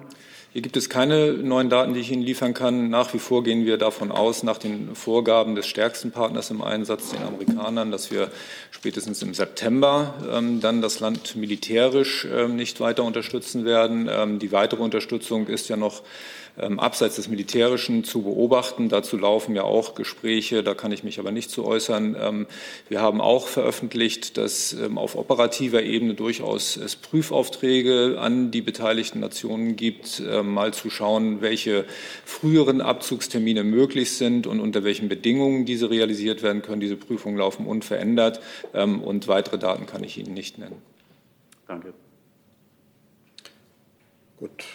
Speaker 19: Hier gibt es keine neuen Daten, die ich Ihnen liefern kann. Nach wie vor gehen wir davon aus, nach den Vorgaben des stärksten Partners im Einsatz, den Amerikanern, dass wir spätestens im September ähm, dann das Land militärisch ähm, nicht weiter unterstützen werden. Ähm, die weitere Unterstützung ist ja noch ähm, abseits des Militärischen zu beobachten. Dazu laufen ja auch Gespräche, da kann ich mich aber nicht zu äußern. Ähm, wir haben auch veröffentlicht, dass ähm, auf operativer Ebene durchaus es Prüfaufträge an die beteiligten Nationen gibt, mal zu schauen, welche früheren Abzugstermine möglich sind und unter welchen Bedingungen diese realisiert werden können. Diese Prüfungen laufen unverändert und weitere Daten kann ich Ihnen nicht nennen.
Speaker 15: Danke.
Speaker 3: Gut.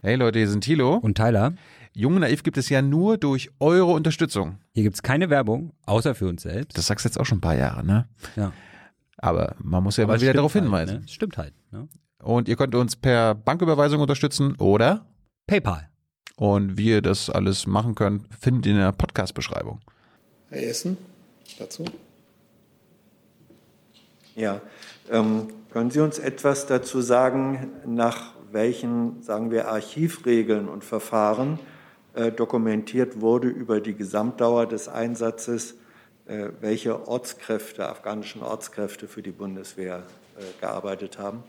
Speaker 3: Hey Leute, hier sind Thilo.
Speaker 20: Und Tyler.
Speaker 3: Jung und Naiv gibt es ja nur durch eure Unterstützung.
Speaker 20: Hier gibt es keine Werbung, außer für uns selbst.
Speaker 3: Das sagst du jetzt auch schon ein paar Jahre, ne?
Speaker 20: Ja.
Speaker 3: Aber man muss ja Aber mal wieder darauf
Speaker 20: halt,
Speaker 3: hinweisen.
Speaker 20: Ne? Stimmt halt. Ne?
Speaker 3: Und ihr könnt uns per Banküberweisung unterstützen oder
Speaker 20: PayPal.
Speaker 3: Und wie ihr das alles machen könnt, findet ihr in der Podcast-Beschreibung.
Speaker 1: Herr Essen, dazu?
Speaker 5: Ja, ähm, können Sie uns etwas dazu sagen, nach welchen, sagen wir, Archivregeln und Verfahren äh, dokumentiert wurde über die Gesamtdauer des Einsatzes, äh, welche Ortskräfte, afghanischen Ortskräfte für die Bundeswehr äh, gearbeitet haben?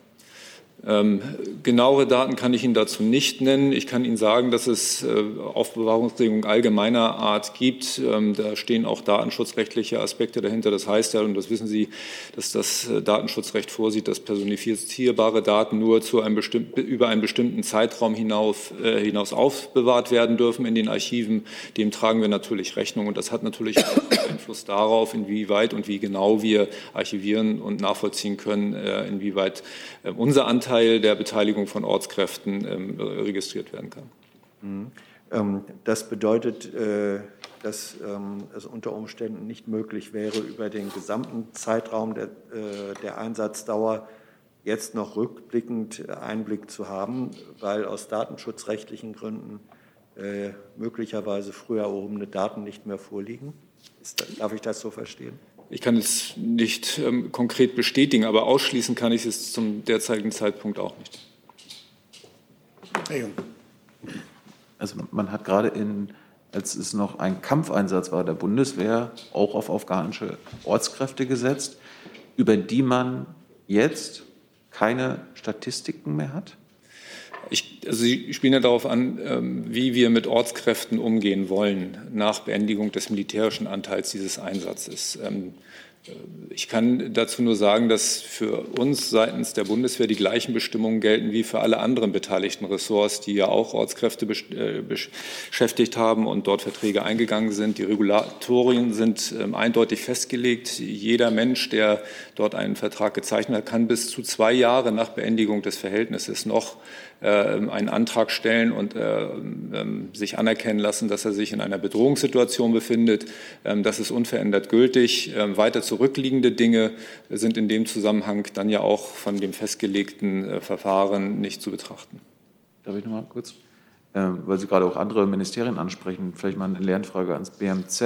Speaker 19: Ähm, genauere Daten kann ich Ihnen dazu nicht nennen. Ich kann Ihnen sagen, dass es äh, Aufbewahrungsregelungen allgemeiner Art gibt. Ähm, da stehen auch datenschutzrechtliche Aspekte dahinter. Das heißt ja, und das wissen Sie, dass das äh, Datenschutzrecht vorsieht, dass personifizierbare Daten nur zu einem über einen bestimmten Zeitraum hinauf, äh, hinaus aufbewahrt werden dürfen in den Archiven. Dem tragen wir natürlich Rechnung. Und das hat natürlich auch Einfluss darauf, inwieweit und wie genau wir archivieren und nachvollziehen können, äh, inwieweit äh, unser Anteil Anteil der Beteiligung von Ortskräften ähm, registriert werden kann.
Speaker 5: Mhm. Ähm, das bedeutet, äh, dass ähm, es unter Umständen nicht möglich wäre, über den gesamten Zeitraum der, äh, der Einsatzdauer jetzt noch rückblickend Einblick zu haben, weil aus datenschutzrechtlichen Gründen äh, möglicherweise früher erhobene Daten nicht mehr vorliegen. Ist, darf ich das so verstehen?
Speaker 19: Ich kann es nicht ähm, konkret bestätigen, aber ausschließen kann ich es zum derzeitigen Zeitpunkt auch nicht.
Speaker 1: Herr Jung.
Speaker 3: Also man hat gerade in, als es noch ein Kampfeinsatz war der Bundeswehr, auch auf afghanische Ortskräfte gesetzt, über die man jetzt keine Statistiken mehr hat?
Speaker 19: Ich, also Sie spielen ja darauf an, ähm, wie wir mit Ortskräften umgehen wollen nach Beendigung des militärischen Anteils dieses Einsatzes. Ähm, äh, ich kann dazu nur sagen, dass für uns seitens der Bundeswehr die gleichen Bestimmungen gelten wie für alle anderen beteiligten Ressorts, die ja auch Ortskräfte äh, beschäftigt haben und dort Verträge eingegangen sind. Die Regulatorien sind ähm, eindeutig festgelegt. Jeder Mensch, der dort einen Vertrag gezeichnet hat, kann bis zu zwei Jahre nach Beendigung des Verhältnisses noch einen Antrag stellen und äh, ähm, sich anerkennen lassen, dass er sich in einer Bedrohungssituation befindet. Ähm, das ist unverändert gültig. Ähm, weiter zurückliegende Dinge sind in dem Zusammenhang dann ja auch von dem festgelegten äh, Verfahren nicht zu betrachten.
Speaker 3: Darf ich noch mal kurz? ähm, weil Sie gerade auch andere Ministerien ansprechen, vielleicht mal eine Lernfrage ans BMZ.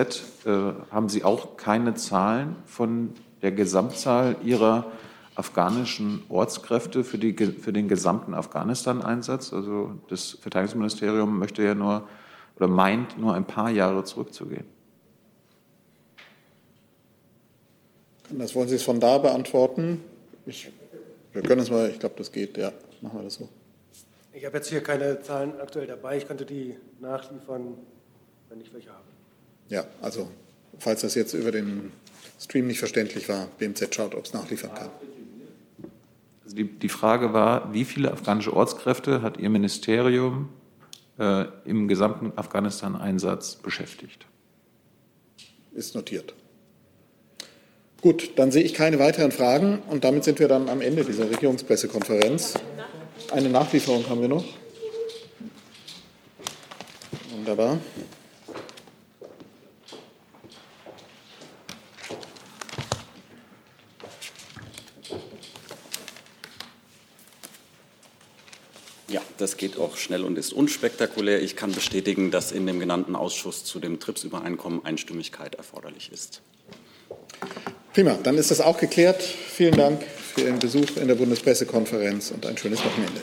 Speaker 3: Äh, haben Sie auch keine Zahlen von der Gesamtzahl Ihrer afghanischen Ortskräfte für, die, für den gesamten Afghanistan-Einsatz? Also das Verteidigungsministerium möchte ja nur oder meint nur ein paar Jahre zurückzugehen.
Speaker 1: Das wollen Sie es von da beantworten? Ich, wir können es mal, ich glaube, das geht, ja, machen wir das so.
Speaker 21: Ich habe jetzt hier keine Zahlen aktuell dabei. Ich könnte die nachliefern, wenn ich welche habe.
Speaker 1: Ja, also falls das jetzt über den Stream nicht verständlich war, BMZ schaut, ob es nachliefern kann.
Speaker 3: Also die, die Frage war, wie viele afghanische Ortskräfte hat Ihr Ministerium äh, im gesamten Afghanistan-Einsatz beschäftigt?
Speaker 1: Ist notiert. Gut, dann sehe ich keine weiteren Fragen und damit sind wir dann am Ende dieser Regierungspressekonferenz. Eine Nachlieferung haben wir noch. Wunderbar.
Speaker 22: Ja, das geht auch schnell und ist unspektakulär. Ich kann bestätigen, dass in dem genannten Ausschuss zu dem TRIPS-Übereinkommen Einstimmigkeit erforderlich ist.
Speaker 1: Prima, dann ist das auch geklärt. Vielen Dank für Ihren Besuch in der Bundespressekonferenz und ein schönes Wochenende.